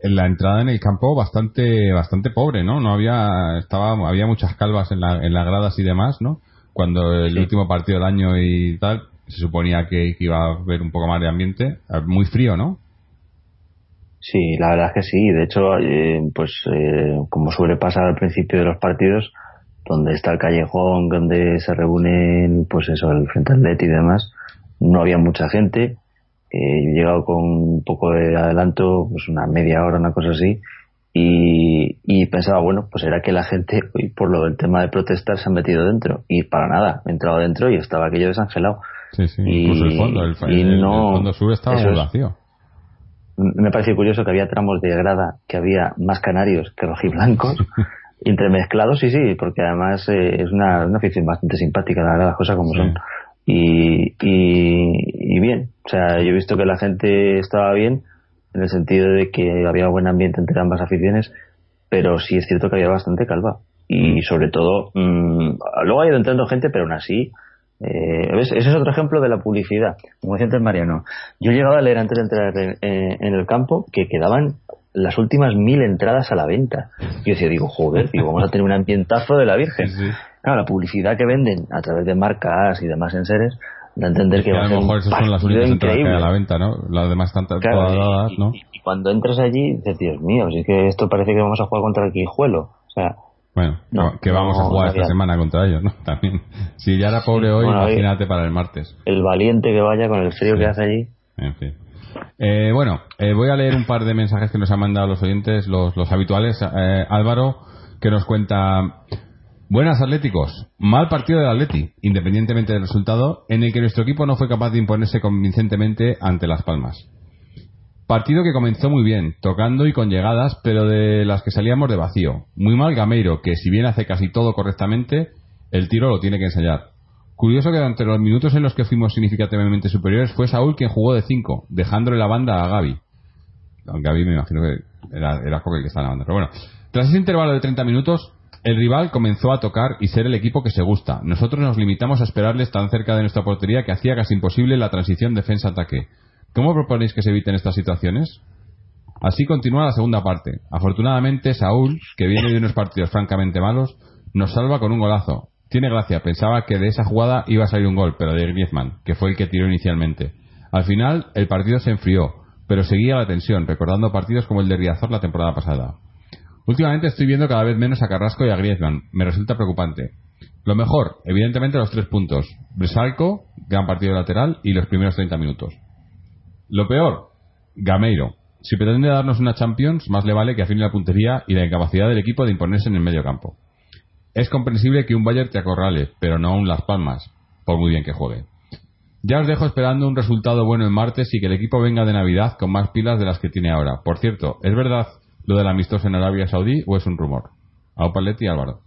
A: en la entrada en el campo bastante bastante pobre, ¿no? No había estaba había muchas calvas en, la, en las gradas y demás, ¿no? Cuando el último partido del año y tal, se suponía que, iba a haber un poco más de ambiente. Muy frío, ¿no?
B: Sí, la verdad es que sí. De hecho, eh, pues eh, como suele pasar al principio de los partidos, donde está el callejón, donde se reúnen, pues eso, el frente atlet y demás, no había mucha gente. Eh, he llegado con un poco de adelanto, pues una media hora, una cosa así, y, y, pensaba, bueno, pues era que la gente, por lo del tema de protestar, se han metido dentro. Y para nada, he entrado dentro y estaba aquello desangelado.
A: Sí, sí, incluso el fondo, el, fondo sur estaba muy vacío.
B: Me parece curioso que había tramos de grada que había más canarios que rojiblancos, [laughs] entremezclados, sí, sí, porque además eh, es una, una afición bastante simpática, la verdad, las cosas como son. Y, y, bien, o sea, yo he visto que la gente estaba bien, en el sentido de que había buen ambiente entre ambas aficiones, pero sí es cierto que había bastante calva. Y mm. sobre todo, mmm, luego ha ido entrando gente, pero aún así, eh, Ese es otro ejemplo de la publicidad. Como decía antes Mariano, yo he llegado a leer antes de entrar en, el campo que quedaban las últimas mil entradas a la venta. Yo decía, digo, joder, digo, vamos a tener un ambientazo de la Virgen. Claro, la publicidad que venden a través de marcas y demás enseres da a entender que, va a, lo mejor esas son las únicas entradas que hay a
A: la venta, ¿no? Las demás están todas dadas, ¿no?
B: Y, cuando entras allí, dices, Dios mío, si es que esto parece que vamos a jugar contra el Quijuelo. O sea,
A: bueno, que vamos a jugar esta semana contra ellos, ¿no? [laughs] También. Si ya era pobre hoy, imagínate para el martes.
B: El valiente que vaya con el frío que hace allí.
A: En fin. Eh, bueno, eh, voy a leer un par de mensajes que nos han mandado los oyentes, los, los habituales. Eh, Álvaro, que nos cuenta. Buenas Atléticos, mal partido del Atleti, independientemente del resultado, en el que nuestro equipo no fue capaz de imponerse convincentemente ante Las Palmas. Partido que comenzó muy bien, tocando y con llegadas, pero de las que salíamos de vacío. Muy mal Gameiro, que si bien hace casi todo correctamente, el tiro lo tiene que ensayar. Curioso que durante los minutos en los que fuimos significativamente superiores fue Saúl quien jugó de 5, dejándole la banda a Gaby. Gaby me imagino que era, era el que estaba en la banda. Pero bueno, tras ese intervalo de 30 minutos, el rival comenzó a tocar y ser el equipo que se gusta. Nosotros nos limitamos a esperarles tan cerca de nuestra portería que hacía casi imposible la transición defensa-ataque. ¿Cómo proponéis que se eviten estas situaciones? Así continúa la segunda parte. Afortunadamente, Saúl, que viene de unos partidos francamente malos, nos salva con un golazo. Tiene gracia, pensaba que de esa jugada iba a salir un gol, pero de Griezmann, que fue el que tiró inicialmente. Al final, el partido se enfrió, pero seguía la tensión, recordando partidos como el de Riazor la temporada pasada. Últimamente estoy viendo cada vez menos a Carrasco y a Griezmann. Me resulta preocupante. Lo mejor, evidentemente, los tres puntos. Bresalco, gran partido lateral y los primeros 30 minutos. Lo peor, Gameiro. Si pretende darnos una Champions, más le vale que afine la puntería y la incapacidad del equipo de imponerse en el medio campo. Es comprensible que un Bayern te acorrale, pero no un Las Palmas, por muy bien que juegue. Ya os dejo esperando un resultado bueno en martes y que el equipo venga de Navidad con más pilas de las que tiene ahora. Por cierto, ¿es verdad lo del amistoso en Arabia Saudí o es un rumor? A Paletti y Álvaro.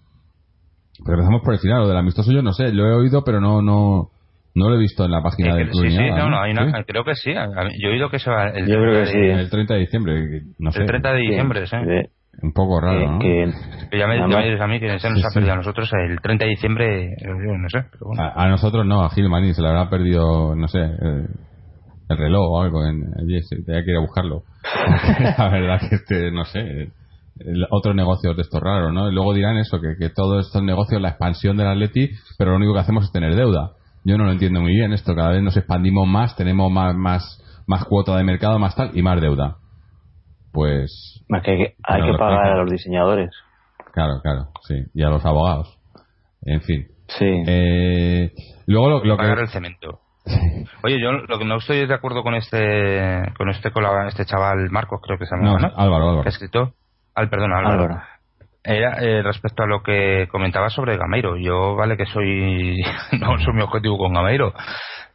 A: Pero empezamos por el final, lo del amistoso yo no sé, lo he oído pero no no no lo he visto en la página del club.
C: Sí, sí, no,
A: ¿no?
C: no, hay una-
A: ¿Sí?
C: creo que sí. Yo he oído que se va el,
B: Yo creo que sí.
A: El 30 de diciembre, no sé.
C: el 30 de diciembre, sí.
A: Un poco raro, ¿no?
B: que-
C: Que ya me, dices a mí que se nos
A: Sí,
C: ha
A: sí.
C: perdido a nosotros el 30 de diciembre, eh, no sé, pero bueno.
A: A, a nosotros no, a Gilmaní se le habrá perdido, no sé, el, el reloj o algo. En, allí se- tenía que ir a buscarlo. [laughs] la verdad que este, no sé, el- otros negocios de estos raros, ¿no? Y luego dirán eso, que, que todos estos negocios, la expansión del Atleti, pero lo único que hacemos es tener deuda. Yo no lo entiendo muy bien esto. Cada vez nos expandimos más, tenemos más, más, más cuota de mercado, más tal, y más deuda. Pues,
B: más que hay que, hay que pagar a los diseñadores.
A: claro, claro, sí. Y a los abogados. En fin.
B: Sí.
A: Eh, luego lo, lo que...
C: pagar el cemento. Oye, yo lo que no estoy de acuerdo con este con este colaba- este chaval Marcos, creo que se llama,
A: No,
C: ¿no?
A: Álvaro, Álvaro.
C: Que ha escrito. Al, perdón, Álvaro.
B: Álvaro.
C: Era eh, respecto a lo que comentaba sobre Gameiro. Yo, vale que soy. [laughs] no soy mi objetivo con Gameiro.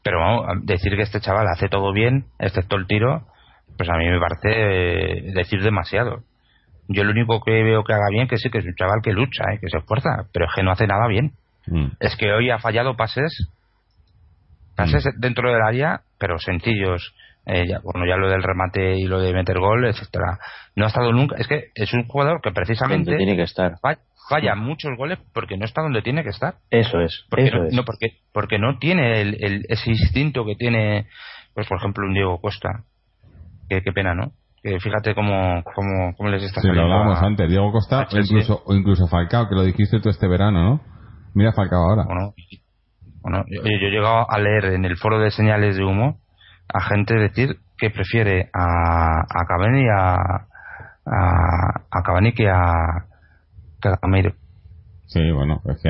C: Pero vamos, a decir que este chaval hace todo bien, excepto el tiro, pues a mí me parece eh, decir demasiado. Yo lo único que veo que haga bien, que sí, que es un chaval que lucha, eh, que se esfuerza, pero es que no hace nada bien.
A: Mm.
C: Es que hoy ha fallado pases, pases dentro del área, pero sencillos. Eh, ya, bueno, ya lo del remate y lo de meter gol, etcétera. No ha estado nunca. Es que es un jugador que precisamente
B: Donde tiene que estar.
C: fa- falla muchos goles porque no está donde tiene que estar.
B: Eso es.
C: Porque
B: eso
C: no,
B: es.
C: no, porque porque no tiene el, el- ese instinto que tiene, pues por ejemplo, un Diego Costa. Que qué pena, ¿no? Que fíjate cómo, cómo, cómo les está
A: Sí, lo
C: saliendo
A: hablábamos
C: a-
A: antes. Diego Costa o incluso, o incluso Falcao, que lo dijiste tú este verano, ¿no? Mira Falcao ahora.
C: Bueno, bueno, yo- yo he llegado a leer en el foro de señales de humo a gente decir que prefiere a, a Cavani a, a, a Cavani que a, que a Gameiro.
A: Sí, bueno, es que,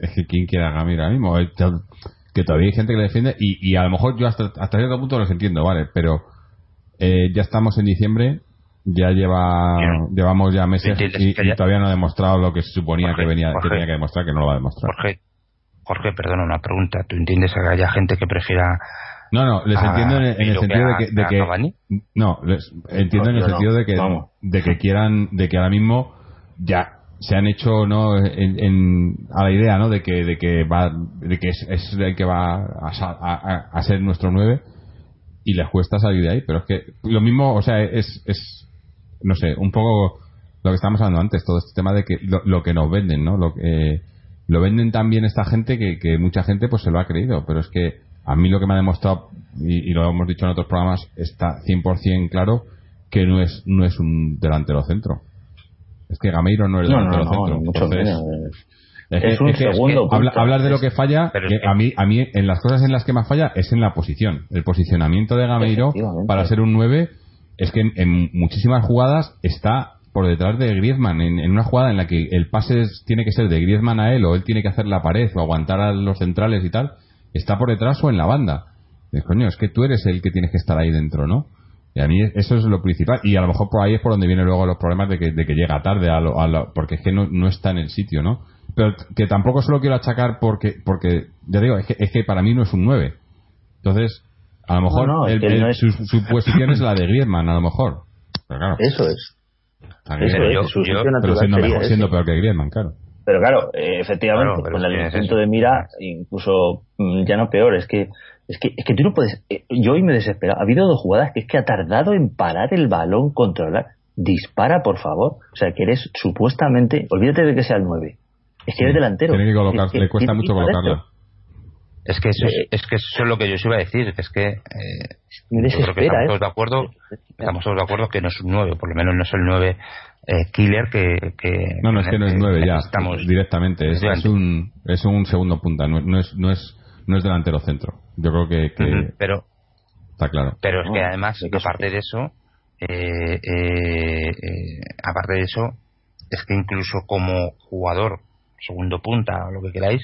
A: es que quién quiere a ahora mismo. Que todavía hay gente que le defiende y, y a lo mejor yo hasta, hasta cierto punto los entiendo, ¿vale? Pero eh, ya estamos en diciembre, ya lleva
C: Bien.
A: llevamos ya meses y, todavía no ha demostrado lo que se suponía
C: Jorge,
A: que, venía, que tenía que demostrar, que no lo va a demostrar.
C: Jorge, Jorge, perdona una pregunta. ¿Tú entiendes que haya gente que prefiera
A: No, no, les
C: a
A: entiendo en, en el sentido de
C: a-
A: que, de que no, les entiendo en el
B: no,
A: sentido de que
B: vamos.
A: de que quieran, de que ahora mismo ya se han hecho no en, en- a la idea no de que de que va de que es, es el que va a, a- ser nuestro 9 y les cuesta salir de ahí pero es que lo mismo o sea es es no sé un poco lo que estábamos hablando antes todo este tema de que lo, lo que nos venden no lo que lo venden también esta gente que, que mucha gente pues se lo ha creído pero es que a mí lo que me ha demostrado y, y lo hemos dicho en otros programas está 100% claro que no es no es un delantero centro. Es que Gameiro no es
B: No,
A: delantero
B: no,
A: centro. Entonces,
B: menos.
A: es,
B: Es
A: que-
B: un
A: es que-
B: segundo punta.
A: habla- hablar de lo que falla
C: Pero es
A: que a mí a mí en las cosas en las que más falla es en la posición. El posicionamiento de Gameiro para ser un 9 es que en, en muchísimas jugadas está por detrás de Griezmann. En, en una jugada en la que el pase es- tiene que ser de Griezmann a él o él tiene que hacer la pared o aguantar a los centrales y tal está por detrás o en la banda Dices, coño es que tú eres el que tienes que estar ahí dentro ¿no? y a mí eso es lo principal y a lo mejor por ahí es por donde vienen luego los problemas de que, de que llega tarde a lo- a lo- porque es que no, no está en el sitio ¿no? pero que tampoco se lo quiero achacar porque porque ya digo es que, es que para mí no es un 9 entonces a lo mejor
B: No, no, es
A: el-
B: es-
A: su, su posición es la de Griezmann a lo mejor pero claro
B: Eso es. Eso
C: Pero
B: es.
C: yo-
B: su
C: yo-
B: sitio
A: pero
B: natural
A: siendo mejor siendo peor que Griezmann claro
B: Pero claro, eh, efectivamente,
C: Claro, pero
B: con el
C: es
B: punto
C: eso.
B: de mira, incluso mm, ya no peor, es que es que, es que tú no puedes. eh, yo hoy me desespero. Ha habido dos jugadas que es que ha tardado en parar el balón, controlar. Dispara, por favor. O sea, que eres supuestamente. Olvídate de que sea el 9. Es que eres delantero.
A: tiene que colocar
B: Es que
A: le cuesta mucho colocarla.
C: Es que eso, es,
B: Eh,
C: es que eso es lo que yo os iba a decir, que es que eh,
B: Me
C: yo creo que
B: desespera,
C: estamos
B: ¿eh?
C: todos de acuerdo, estamos todos de acuerdo que no es un 9, por lo menos no es el 9 eh, killer que, que
A: no no es que no es 9 ya
C: estamos
A: directamente es, es un es un segundo punta no, no es no es no es delantero centro yo creo que, que
C: pero
A: Está claro.
C: Pero es que además, aparte de eso, eh, eh, aparte de eso, es que incluso como jugador, segundo punta o lo que queráis,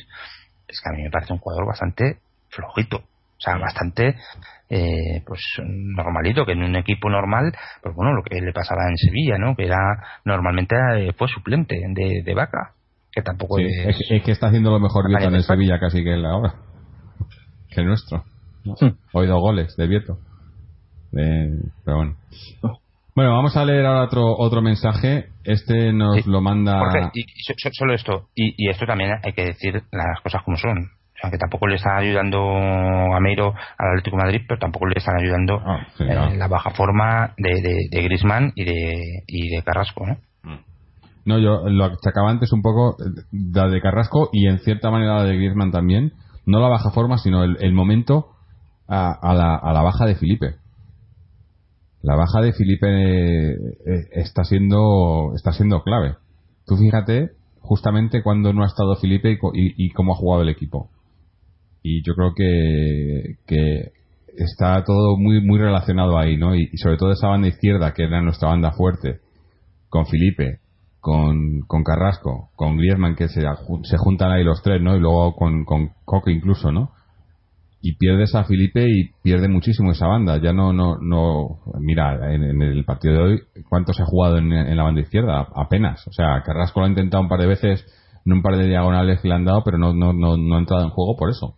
C: es que a mí me parece un jugador bastante flojito. O sea, bastante eh, pues normalito, que en un equipo normal, pues bueno, lo que le pasaba en Sevilla, ¿no? Que era normalmente eh, fue suplente de, de Vaca, que tampoco
A: es... es... que está haciendo lo mejor Vieto en el Sevilla casi que la ahora, que el nuestro. Hmm. Hoy dos goles de Vieto. pero bueno. Bueno, vamos a leer ahora otro otro mensaje. Este nos lo manda.
C: y, solo esto. Y, esto también hay que decir las cosas como son. O sea, que tampoco le están ayudando a Meiro al Atlético de Madrid, pero tampoco le están ayudando ah, en la baja forma de, de, Grisman y de, y de Carrasco, ¿no? Mm.
A: No, yo lo achacaba antes un poco la de Carrasco y en cierta manera la de Griezmann también. No la baja forma, sino el, momento a, a, la, a la baja de Felipe la baja de Felipe eh, está siendo está siendo clave. Tú fíjate justamente cuando no ha estado Felipe y, cómo ha jugado el equipo. Y yo creo que, que está todo muy muy relacionado ahí, ¿no? Y, sobre todo esa banda izquierda que era nuestra banda fuerte, con Felipe, con, con Carrasco, con Griezmann que se, se juntan ahí los tres, ¿no? Y luego con, con Coque incluso, ¿no? y pierdes a Felipe y pierde muchísimo esa banda. Ya no, no, no. Mira, en, el partido de hoy, ¿cuánto se ha jugado en, la banda izquierda? Apenas. O sea, Carrasco lo ha intentado un par de veces en un par de diagonales que le han dado, pero no, no, no, no ha entrado en juego por eso.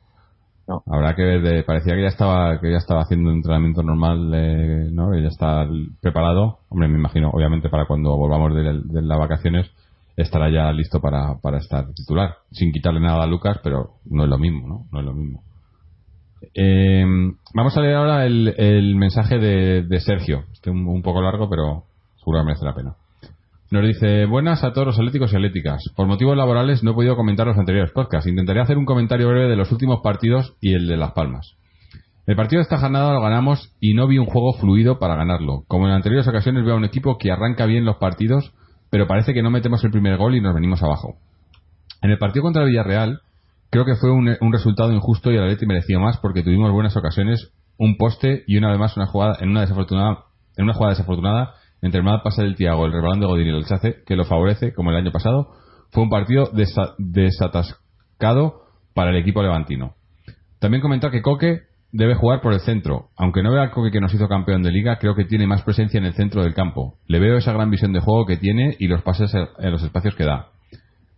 A: Habrá que ver, parecía que ya estaba que ya estaba haciendo un entrenamiento normal, eh, ¿no? Que ya está preparado. Hombre, me imagino, obviamente, para cuando volvamos de, de las vacaciones estará ya listo para, para estar titular, sin quitarle nada a Lucas, pero no es lo mismo, ¿no? No es lo mismo. Eh, vamos a leer ahora el, mensaje de, Sergio. Este un, un, poco largo, pero seguro que merece la pena. Nos dice, buenas a todos los atléticos y atléticas. Por motivos laborales no he podido comentar los anteriores podcasts. Intentaré hacer un comentario breve de los últimos partidos y el de Las Palmas. El partido de esta jornada lo ganamos y no vi un juego fluido para ganarlo. Como en anteriores ocasiones veo a un equipo que arranca bien los partidos, pero parece que no metemos el primer gol y nos venimos abajo. En el partido contra el Villarreal, Creo que fue un, resultado injusto y el Atleti mereció más porque tuvimos buenas ocasiones, un poste y una vez más una jugada en una desafortunada en una jugada desafortunada entre el mal pase del Tiago, el rebalón de Godín y el Chace, que lo favorece, como el año pasado, fue un partido desatascado para el equipo levantino. También comentar que Coque debe jugar por el centro. Aunque no vea a Coque que nos hizo campeón de liga, creo que tiene más presencia en el centro del campo. Le veo esa gran visión de juego que tiene y los pases en los espacios que da.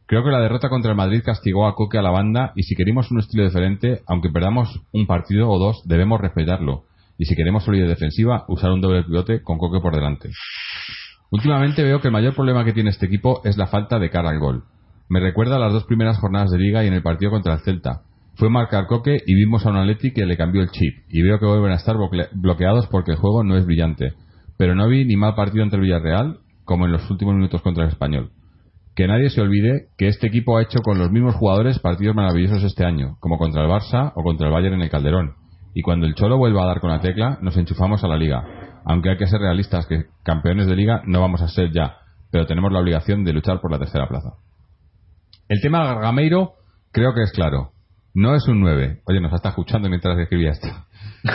A: Creo que la derrota contra el Madrid castigó a Coque a la banda y si queremos un estilo diferente, aunque perdamos un partido o dos, debemos respetarlo. Y si queremos solidez defensiva, usar un doble pivote con Coque por delante. Últimamente veo que el mayor problema que tiene este equipo es la falta de cara al gol. Me recuerda a las dos primeras jornadas de liga y en el partido contra el Celta. Fue marcar Coque y vimos a un Atleti que le cambió el chip. Y veo que vuelven a estar bloqueados porque el juego no es brillante. Pero no vi ni mal partido ante el Villarreal como en los últimos minutos contra el Español que nadie se olvide que este equipo ha hecho con los mismos jugadores partidos maravillosos este año, como contra el Barça o contra el Bayern en el Calderón. Y cuando el Cholo vuelva a dar con la tecla, nos enchufamos a la liga. Aunque hay que ser realistas que campeones de liga no vamos a ser ya, pero tenemos la obligación de luchar por la tercera plaza. El tema Gargameiro creo que es claro. No es un 9. Oye, nos está escuchando mientras escribía esto.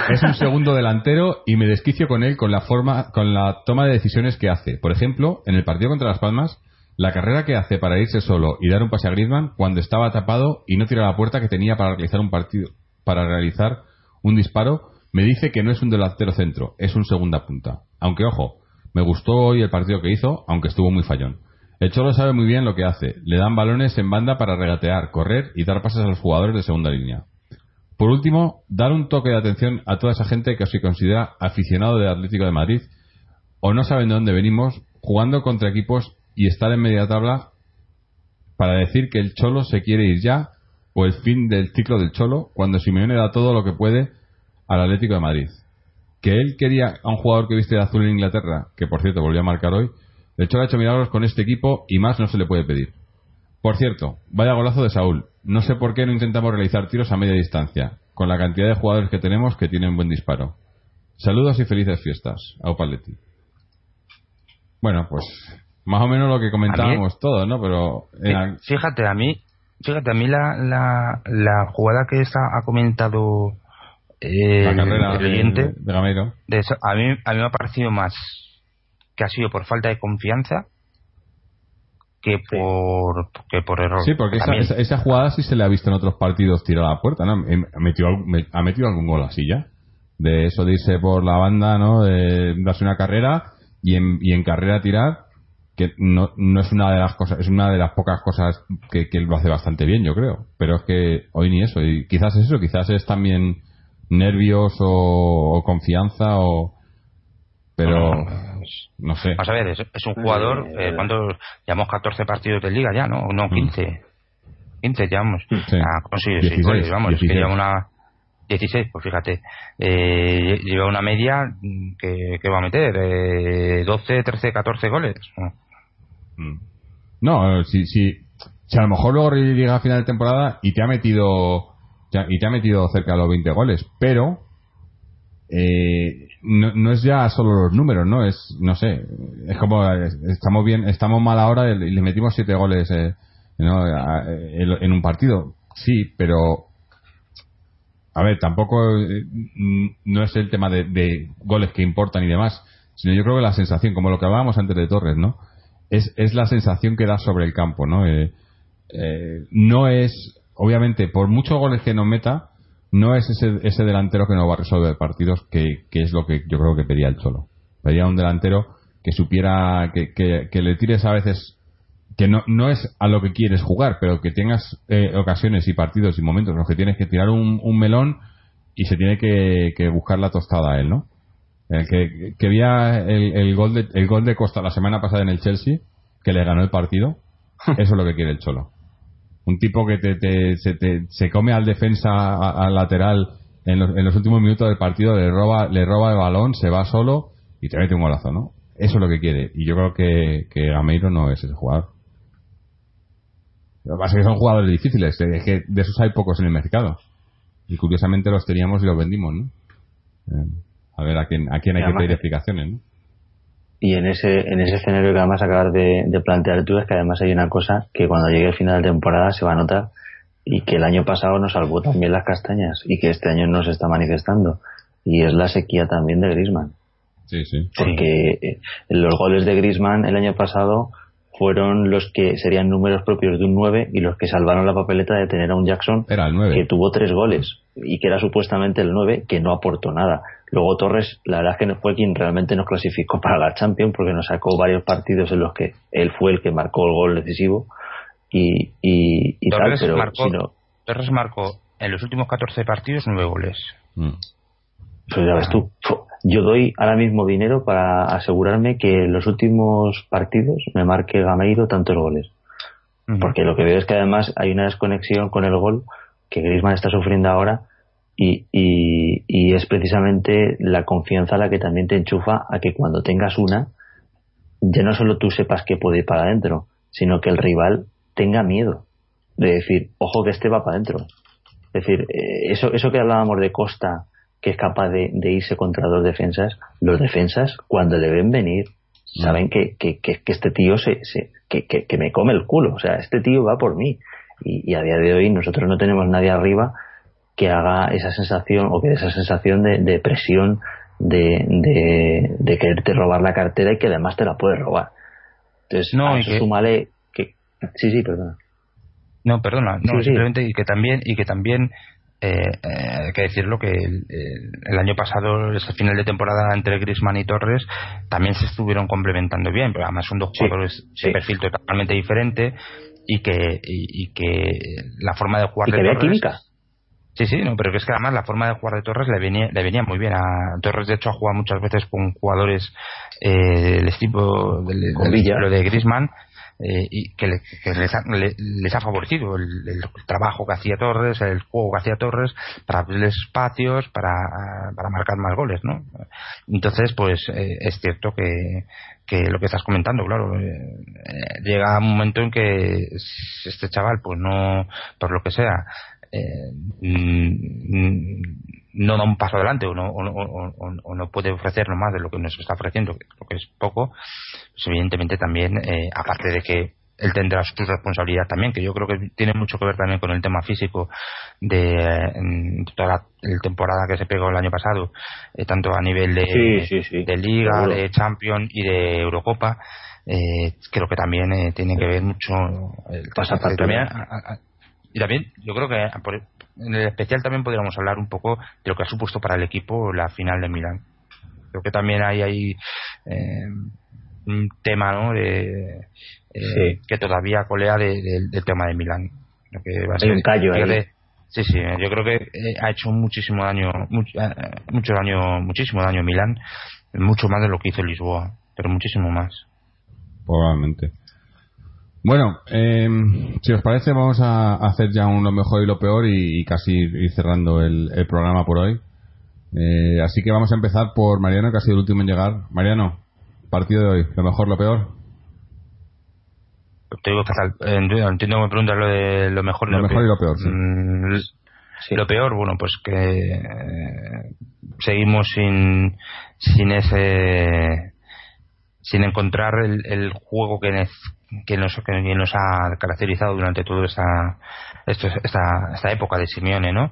A: Es un segundo delantero y me desquicio con él con la forma, con la toma de decisiones que hace. Por ejemplo, en el partido contra Las Palmas, la carrera que hace para irse solo y dar un pase a Griezmann cuando estaba tapado y no tira la puerta que tenía para realizar un partido, para realizar un disparo, me dice que no es un delantero centro, es un segunda punta. Aunque ojo, me gustó hoy el partido que hizo, aunque estuvo muy fallón. El Cholo sabe muy bien lo que hace. Le dan balones en banda para regatear, correr y dar pases a los jugadores de segunda línea. Por último, dar un toque de atención a toda esa gente que se considera aficionado del Atlético de Madrid o no saben de dónde venimos jugando contra equipos y estar en media tabla para decir que el Cholo se quiere ir ya o el fin del ciclo del Cholo cuando Simeone da todo lo que puede al Atlético de Madrid. Que él quería a un jugador que viste de azul en Inglaterra, que por cierto volvió a marcar hoy, el Cholo ha hecho milagros con este equipo y más no se le puede pedir. Por cierto, vaya golazo de Saúl. No sé por qué no intentamos realizar tiros a media distancia, con la cantidad de jugadores que tenemos que tienen buen disparo. Saludos y felices fiestas. Aupaletti. Bueno, pues más o menos lo que comentábamos todos, ¿no? Pero
C: fíjate a mí, fíjate a mí la, la, la jugada que está, ha comentado el,
A: la carrera
C: el
A: de,
C: oyente,
A: de
C: eso, a, mí, a mí me ha parecido más que ha sido por falta de confianza que por que por error.
A: Sí, porque esa, esa, esa jugada sí se le ha visto en otros partidos tirar a la puerta, ¿no? Em- Ha metido, ha metido algún gol así ya. De eso de irse por la banda, ¿no? De darse una carrera y en, y en carrera tirar, que no, no es una de las cosas, es una de las pocas cosas que, que él lo hace bastante bien, yo creo. Pero es que hoy ni eso. Y quizás es eso, quizás es también nervios o, o confianza o... Pero, no sé.
C: Vamos a ver, es, es un jugador,
B: Eh,
C: eh, ¿cuántos? Llevamos 14 partidos de liga ya, ¿no? No, 15. 15 llevamos.
A: Sí.
C: Ha conseguido 6
A: 16,
C: goles, vamos, es que
A: 16.
C: lleva una... 16, pues fíjate. Eh, lleva una media mm, que, que va a meter, eh, 12, 13, 14 goles.
A: Mm. No, si, si, si a lo mejor luego llega a final de temporada y te ha metido y te ha metido cerca de los 20 goles, pero eh, no, no es ya solo los números, ¿no? Es, no sé, es como eh, estamos bien, estamos mal ahora y le metimos 7 goles eh, ¿no? En, en un partido. Sí, pero a ver, tampoco eh, mm, no es el tema de, de goles que importan y demás, sino yo creo que la sensación, como lo que hablábamos antes de Torres, ¿no? Es, es la sensación que da sobre el campo, ¿no? Eh, eh, no es, obviamente, por muchos goles que nos meta, no es ese, ese delantero que nos va a resolver partidos, que, que es lo que yo creo que pedía el Cholo. Pedía un delantero que supiera, que, que, le tires a veces, que no, no es a lo que quieres jugar, pero que tengas eh, ocasiones y partidos y momentos en los que tienes que tirar un, un melón y se tiene que, que buscar la tostada a él, ¿no? El que, que vía el, el gol de, el gol de Costa la semana pasada en el Chelsea, que le ganó el partido, [laughs] eso es lo que quiere el Cholo. Un tipo que te, te- se, te- se come al defensa, a- al lateral, en los, en los últimos minutos del partido, le roba, le roba el balón, se va solo y te mete un golazo, ¿no? Eso es lo que quiere. Y yo creo que, que Gameiro no es ese jugador. Lo que pasa es que son jugadores difíciles, eh, es que de esos hay pocos en el mercado. Y curiosamente los teníamos y los vendimos, ¿no? Eh, a ver a quién, a quién hay que pedir explicaciones, ¿no?
B: Y en ese, en ese escenario que además acabas de, de plantear tú es que además hay una cosa que cuando llegue el final de temporada se va a notar y que el año pasado nos salvó también las castañas y que este año no se está manifestando y es la sequía también de Grisman
A: Sí, sí.
B: porque eh, los goles de Grisman el año pasado fueron los que serían números propios de un 9 y los que salvaron la papeleta de tener a un Jackson
A: Era el 9.
B: que tuvo tres goles y que era supuestamente el 9 que no aportó nada. Luego Torres, la verdad es que no fue quien realmente nos clasificó para la Champions porque nos sacó varios partidos en los que él fue el que marcó el gol decisivo y, y, y tal,
C: Torres,
B: pero
C: marcó,
B: si no,
C: Torres marcó en los últimos 14 partidos 9 goles.
A: Mm.
B: pues ya ves tú, yo doy ahora mismo dinero para asegurarme que en los últimos partidos me marque Gameiro tantos goles. Porque lo que veo es que además hay una desconexión con el gol que Griezmann está sufriendo ahora y, y, es precisamente la confianza la que también te enchufa a que cuando tengas una, ya no solo tú sepas que puede ir para adentro, sino que el rival tenga miedo de decir, ojo que este va para adentro. Es decir, eh, eso, eso que hablábamos de Costa, que es capaz de, irse contra dos defensas, los defensas cuando le ven venir saben que, que, que, este tío se, se que, que me come el culo, o sea, este tío va por mí. Y, y a día de hoy nosotros no tenemos nadie arriba que haga esa sensación o que dé esa sensación de, de presión de, de, de quererte robar la cartera y que además te la puede robar. Entonces,
C: No,
B: a eso
C: que-
B: súmale que... Sí, sí, perdona.
C: No, perdona, no,
B: Sí, sí.
C: simplemente y que también y que también eh, eh, hay que decirlo que el, el- año pasado ese final de temporada entre Griezmann y Torres también se estuvieron complementando bien, pero además son dos jugadores
B: sí.
C: de perfil totalmente diferente y que y, y que la forma de jugar
B: Y
C: de
B: que
C: Torres
B: química.
C: Sí, sí, no, pero que es que además la forma de jugar de Torres le venía, le venía muy bien a Torres. De hecho, ha jugado muchas veces con jugadores eh, del tipo del, del estilo de Griezmann eh, y que, le- que les, ha, le- favorecido el, el trabajo que hacía Torres, el juego que hacía Torres para abrirles espacios, para, para marcar más goles, ¿no? Entonces, pues eh, es cierto que, que lo que estás comentando, claro, eh, eh, llega un momento en que este chaval, pues no, por lo que sea, eh, mm, no da un paso adelante o no, o, o- o- no puede ofrecernos más de lo que nos está ofreciendo, lo que es poco, pues evidentemente también, eh, aparte de que él tendrá su responsabilidad también, que yo creo que tiene mucho que ver también con el tema físico de toda la temporada que se pegó el año pasado, eh, tanto a nivel de, de Liga, de Champions y de Eurocopa. Eh, creo que también eh, tiene que ver mucho el también y también yo creo que en el especial también podríamos hablar un poco de lo que ha supuesto para el equipo la final de Milán creo que también hay ahí un tema ¿no? de, que todavía colea del tema de Milán
B: que va a un callo
C: Sí, sí, yo creo que eh, ha hecho muchísimo daño, mucho, eh, mucho daño, muchísimo daño Milán, mucho más de lo que hizo Lisboa, pero muchísimo más.
A: Probablemente. Bueno, eh, si os parece, vamos a hacer ya un lo mejor y lo peor y, casi ir cerrando el, programa por hoy. así que vamos a empezar por Mariano, que ha sido el último en llegar. Mariano, partido de hoy, lo mejor, lo peor
C: te digo Entiendo que me preguntas lo de lo mejor,
A: lo, mejor y lo peor.
C: Mm, lo peor, bueno, pues que eh, seguimos sin, sin ese. sin encontrar el, juego que, que, nos, que nos ha caracterizado durante toda esa, esta, esta época de Simeone, ¿no?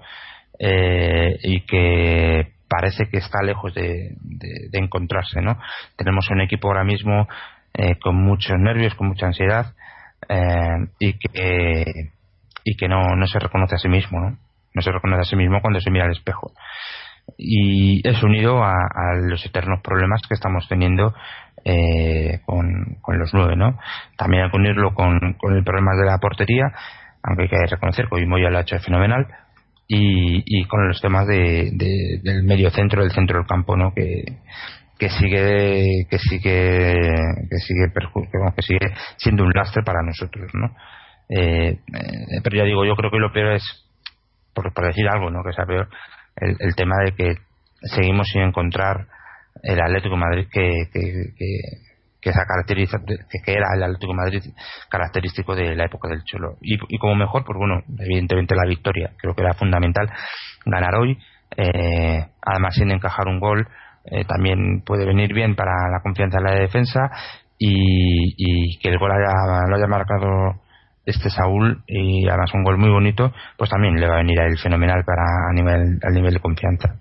C: Eh, y que parece que está lejos de, de, encontrarse, ¿no? Tenemos un equipo ahora mismo eh, con muchos nervios, con mucha ansiedad, eh, y que y que no, no se reconoce a sí mismo ¿no? no se reconoce a sí mismo cuando se mira al espejo y es unido a, los eternos problemas que estamos teniendo eh, con, los nueve ¿no? también que unirlo con, con el problema de la portería aunque hay que reconocer que hoy Moya lo ha hecho fenomenal y, y con los temas de, del medio centro del centro del campo ¿no? que, que sigue que sigue que sigue que sigue siendo un lastre para nosotros no eh, eh, pero ya digo yo creo que lo peor es por, decir algo no que sea peor el, tema de que seguimos sin encontrar el Atlético Madrid que, que, que, esa caracteriza, que, era el Atlético Madrid característico de la época del Cholo. Y, y como mejor pues bueno evidentemente la victoria creo que era fundamental. Ganar hoy eh, además sin encajar un gol eh, también puede venir bien para la confianza en la defensa y, que el gol haya, lo haya marcado este Saúl y además un gol muy bonito, pues también le va a venir a él fenomenal para a nivel, al nivel de confianza.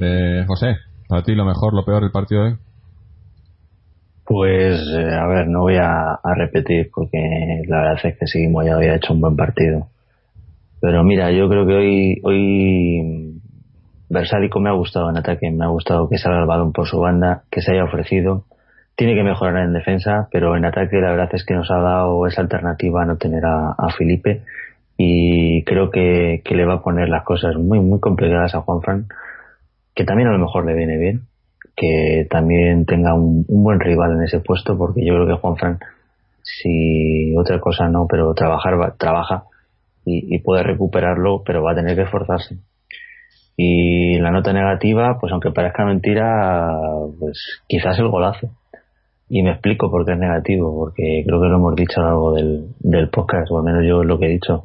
A: Eh, José, para ti lo mejor, lo peor del partido de hoy.
B: Pues eh, a ver, no voy a, repetir porque la verdad es que seguimos ya había hecho un buen partido. Pero mira, yo creo que hoy hoy Versálico me ha gustado en ataque, me ha gustado que salga el balón por su banda, que se haya ofrecido. Tiene que mejorar en defensa, pero en ataque la verdad es que nos ha dado esa alternativa a no tener a, Felipe y creo que, le va a poner las cosas muy, muy complicadas a Juanfran, que también a lo mejor le viene bien, que también tenga un, buen rival en ese puesto, porque yo creo que Juanfran, si otra cosa no, pero trabajar trabaja y, y puede recuperarlo, pero va a tener que esforzarse y la nota negativa, pues aunque parezca mentira, pues quizás el golazo. Y me explico por qué es negativo, porque creo que lo hemos dicho a lo largo del, del podcast, o al menos yo lo que he dicho.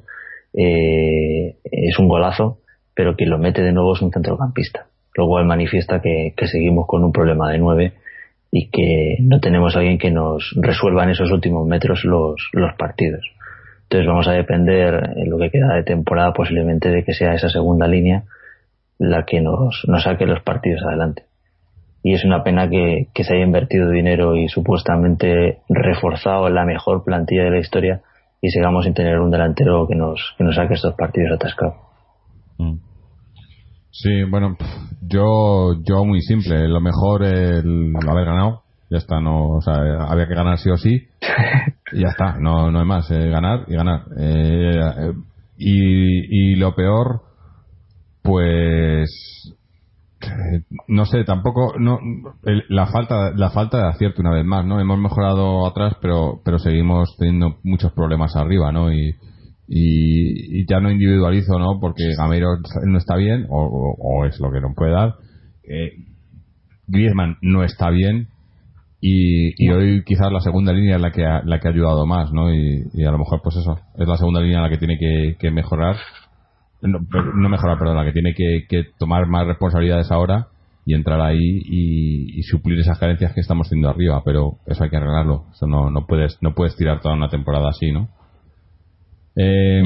B: Eh, es un golazo, pero quien lo mete de nuevo es un centrocampista. Lo cual manifiesta que, seguimos con un problema de nueve y que no tenemos a alguien que nos resuelva en esos últimos metros los, los partidos. Entonces vamos a depender en lo que queda de temporada posiblemente de que sea esa segunda línea la que nos, nos saque los partidos adelante. Y es una pena que, se haya invertido dinero y supuestamente reforzado la mejor plantilla de la historia y sigamos sin tener un delantero que nos, que nos saque estos partidos atascados. Mm.
A: Sí, bueno, yo, yo muy simple. Lo mejor el haber ganado. Ya está, no, o sea, había que ganar sí o sí. y ya está, no, no hay más. Eh, ganar y ganar. Eh, y, y lo peor, pues no sé tampoco no la falta la falta de acierto una vez más no hemos mejorado atrás pero pero seguimos teniendo muchos problemas arriba no y y, ya no individualizo no porque Gameiro no está bien o, es lo que no puede dar. Eh, Griezmann no está bien. Y, hoy quizás la segunda línea es la que ha, la que ha ayudado más no y, a lo mejor pues eso es la segunda línea la que tiene que mejorar. No, no mejorar, perdón, la que tiene que, tomar más responsabilidades ahora y entrar ahí y, suplir esas carencias que estamos teniendo arriba, pero eso hay que arreglarlo. Eso no, no puedes no puedes tirar toda una temporada así, ¿no? Eh,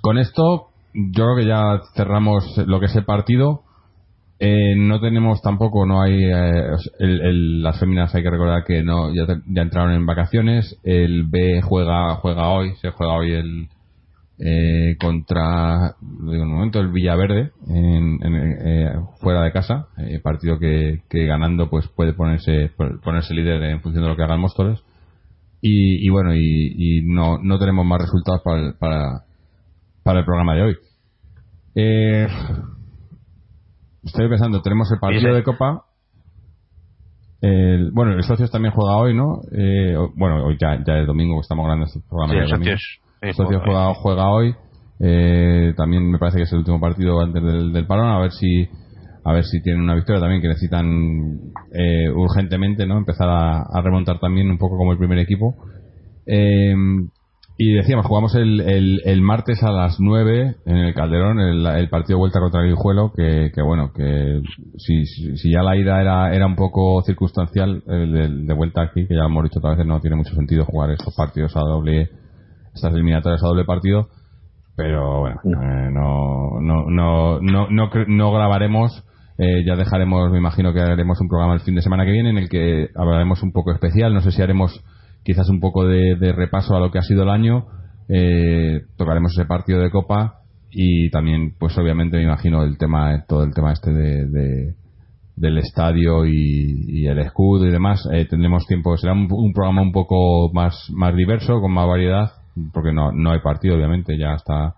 A: con esto, yo creo que ya cerramos lo que es el partido. Eh, no tenemos tampoco, no hay. Eh, las féminas hay que recordar que no ya, ya, entraron en vacaciones. El B juega juega hoy, se juega hoy el eh, contra digo, un momento el Villaverde en, eh, fuera de casa eh, partido que, ganando pues puede ponerse ponerse líder en función de lo que hagan Móstoles y, y bueno y, no, no tenemos más resultados para el, para, para el programa de hoy estoy pensando tenemos el partido de Copa el, bueno, el Socios también juega hoy, ¿no? bueno, hoy ya, ya es domingo, estamos grabando este programa.
C: de domingo.
A: Socio juega, juega hoy. Eh, también me parece que es el último partido antes del, del, parón. A ver si a ver si tienen una victoria también que necesitan eh, urgentemente, ¿no? Empezar a, remontar también un poco como el primer equipo. Eh, y decíamos, jugamos el, el, martes a las 9 en el Calderón, el, partido de vuelta contra el Guijuelo, que, que bueno, que si, si, ya la ida era, era un poco circunstancial, el de, vuelta aquí, que ya lo hemos dicho otra vez, no tiene mucho sentido jugar estos partidos a doble estas eliminatorias a doble partido, pero bueno, no, eh, no, no, no, no, no, grabaremos. Eh, ya dejaremos, me imagino que haremos un programa el fin de semana que viene en el que hablaremos un poco especial. No sé si haremos quizás un poco de, repaso a lo que ha sido el año. Eh, tocaremos ese partido de Copa y también, pues obviamente, me imagino el tema, todo el tema este de, del estadio y, el escudo y demás. tendremos tiempo, será un, un, programa un poco más, más diverso, con más variedad porque no, no hay partido, obviamente, ya hasta,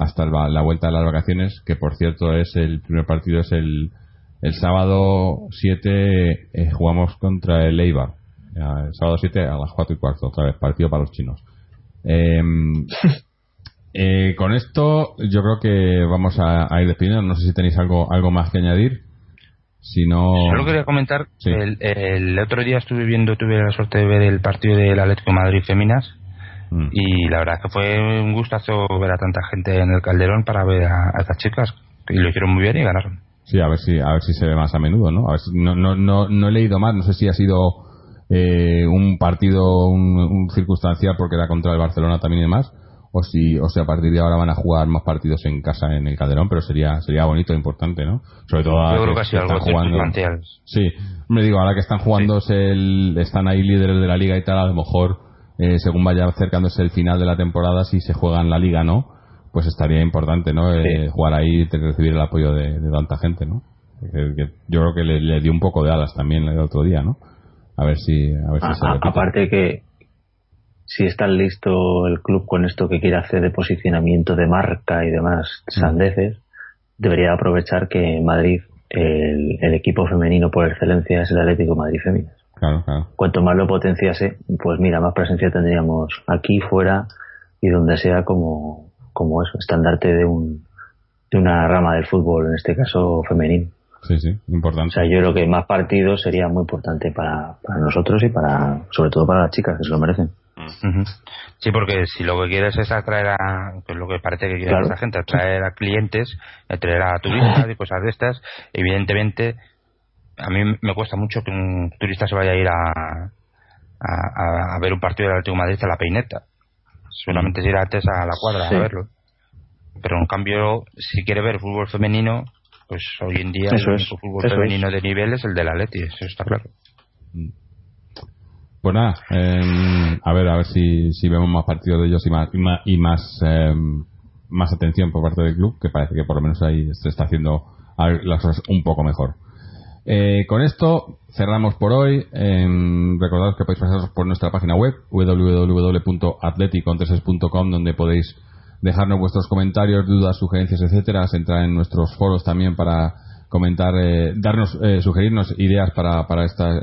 A: hasta la vuelta de las vacaciones, que por cierto es el primer partido, es el, el sábado 7, eh, jugamos contra el Eibar. El sábado 7 a las 4 y cuarto, otra vez, partido para los chinos. Em, [laughs] eh, con esto yo creo que vamos a, ir despidiendo. No sé si tenéis algo, algo más que añadir. Si no...
C: Solo quería comentar, el, el, otro día estuve viendo, tuve la suerte de ver el partido del Atlético Madrid Feminas Mm. Y la verdad es que fue un gustazo ver a tanta gente en el Calderón para ver a, estas chicas. Y lo hicieron muy bien y ganaron.
A: Sí, a ver si, a ver si se ve más a menudo, ¿no? A ver no, no, no, no he leído más, no sé si ha sido eh, un partido, un, circunstancial porque era contra el Barcelona también y demás, o si, o sea, a partir de ahora van a jugar más partidos en casa en el Calderón, pero sería, sería bonito, e importante, ¿no? Sobre todo
C: ahora Yo creo que, algo jugando.
A: Sí, me digo, ahora que están jugando, el, están ahí líderes de la liga y tal, a lo mejor eh, según vaya acercándose el final de la temporada, si se juega en la liga no, pues estaría importante, ¿no? Eh, jugar ahí y recibir el apoyo de, tanta gente, ¿no? yo creo que le, dio un poco de alas también el otro día, ¿no? A ver si, a ver si se
B: Aparte que si está listo el club con esto que quiere hacer de posicionamiento de marca y demás mm. sandeces, debería aprovechar que Madrid, el, el, equipo femenino por excelencia es el Atlético Madrid Femenino. Cuanto más lo potenciase, pues mira, más presencia tendríamos aquí, fuera y donde sea como, como eso, estandarte de un de una rama del fútbol, en este caso femenino.
A: Sí, sí, importante.
B: O sea, yo creo que más partidos sería muy importante para, para nosotros y para, sobre todo para las chicas, que se lo merecen.
C: Sí, porque si lo que quieres es atraer a, lo que parece que quiere esa gente, atraer a clientes, atraer a turistas y cosas de estas, evidentemente a mí me cuesta mucho que un turista se vaya a ir a, a, ver un partido del Atlético de Madrid a la peineta. Solamente se irá antes a la cuadra a verlo. Pero en cambio, si quiere ver fútbol femenino, pues hoy en día el único fútbol femenino de nivel es el del Atleti, eso está claro.
A: Pues nada, em, a ver a ver si, si vemos más partidos de ellos y más, y más, em, más atención por parte del club, que parece que por lo menos ahí se está haciendo las cosas un poco mejor. Eh, con esto cerramos por hoy. Eh, recordad que podéis pasaros por nuestra página web www.atleticontreses.com donde podéis dejarnos vuestros comentarios, dudas, sugerencias, etcétera. Entrar en nuestros foros también para comentar, eh, darnos, eh, sugerirnos ideas para,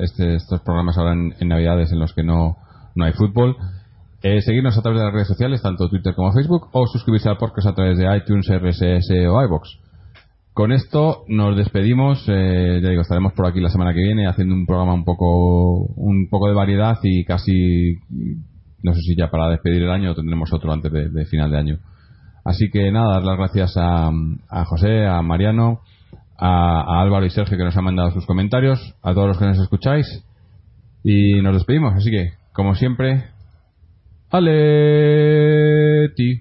A: este, estos programas ahora en, Navidades en los que no, no hay fútbol. seguirnos a través de las redes sociales, tanto Twitter como Facebook, o suscribirse al podcast a través de iTunes, RSS o iBox. Con esto nos despedimos. Eh, ya digo, estaremos por aquí la semana que viene haciendo un programa un poco, un poco de variedad y casi, no sé si ya para despedir el año tendremos otro antes de, final de año. Así que nada, dar las gracias a, a, José, a Mariano, a, Álvaro y Sergio que nos han mandado sus comentarios, a todos los que nos escucháis y nos despedimos. Así que, como siempre, Aleti.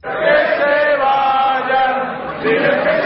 D: Que se vayan,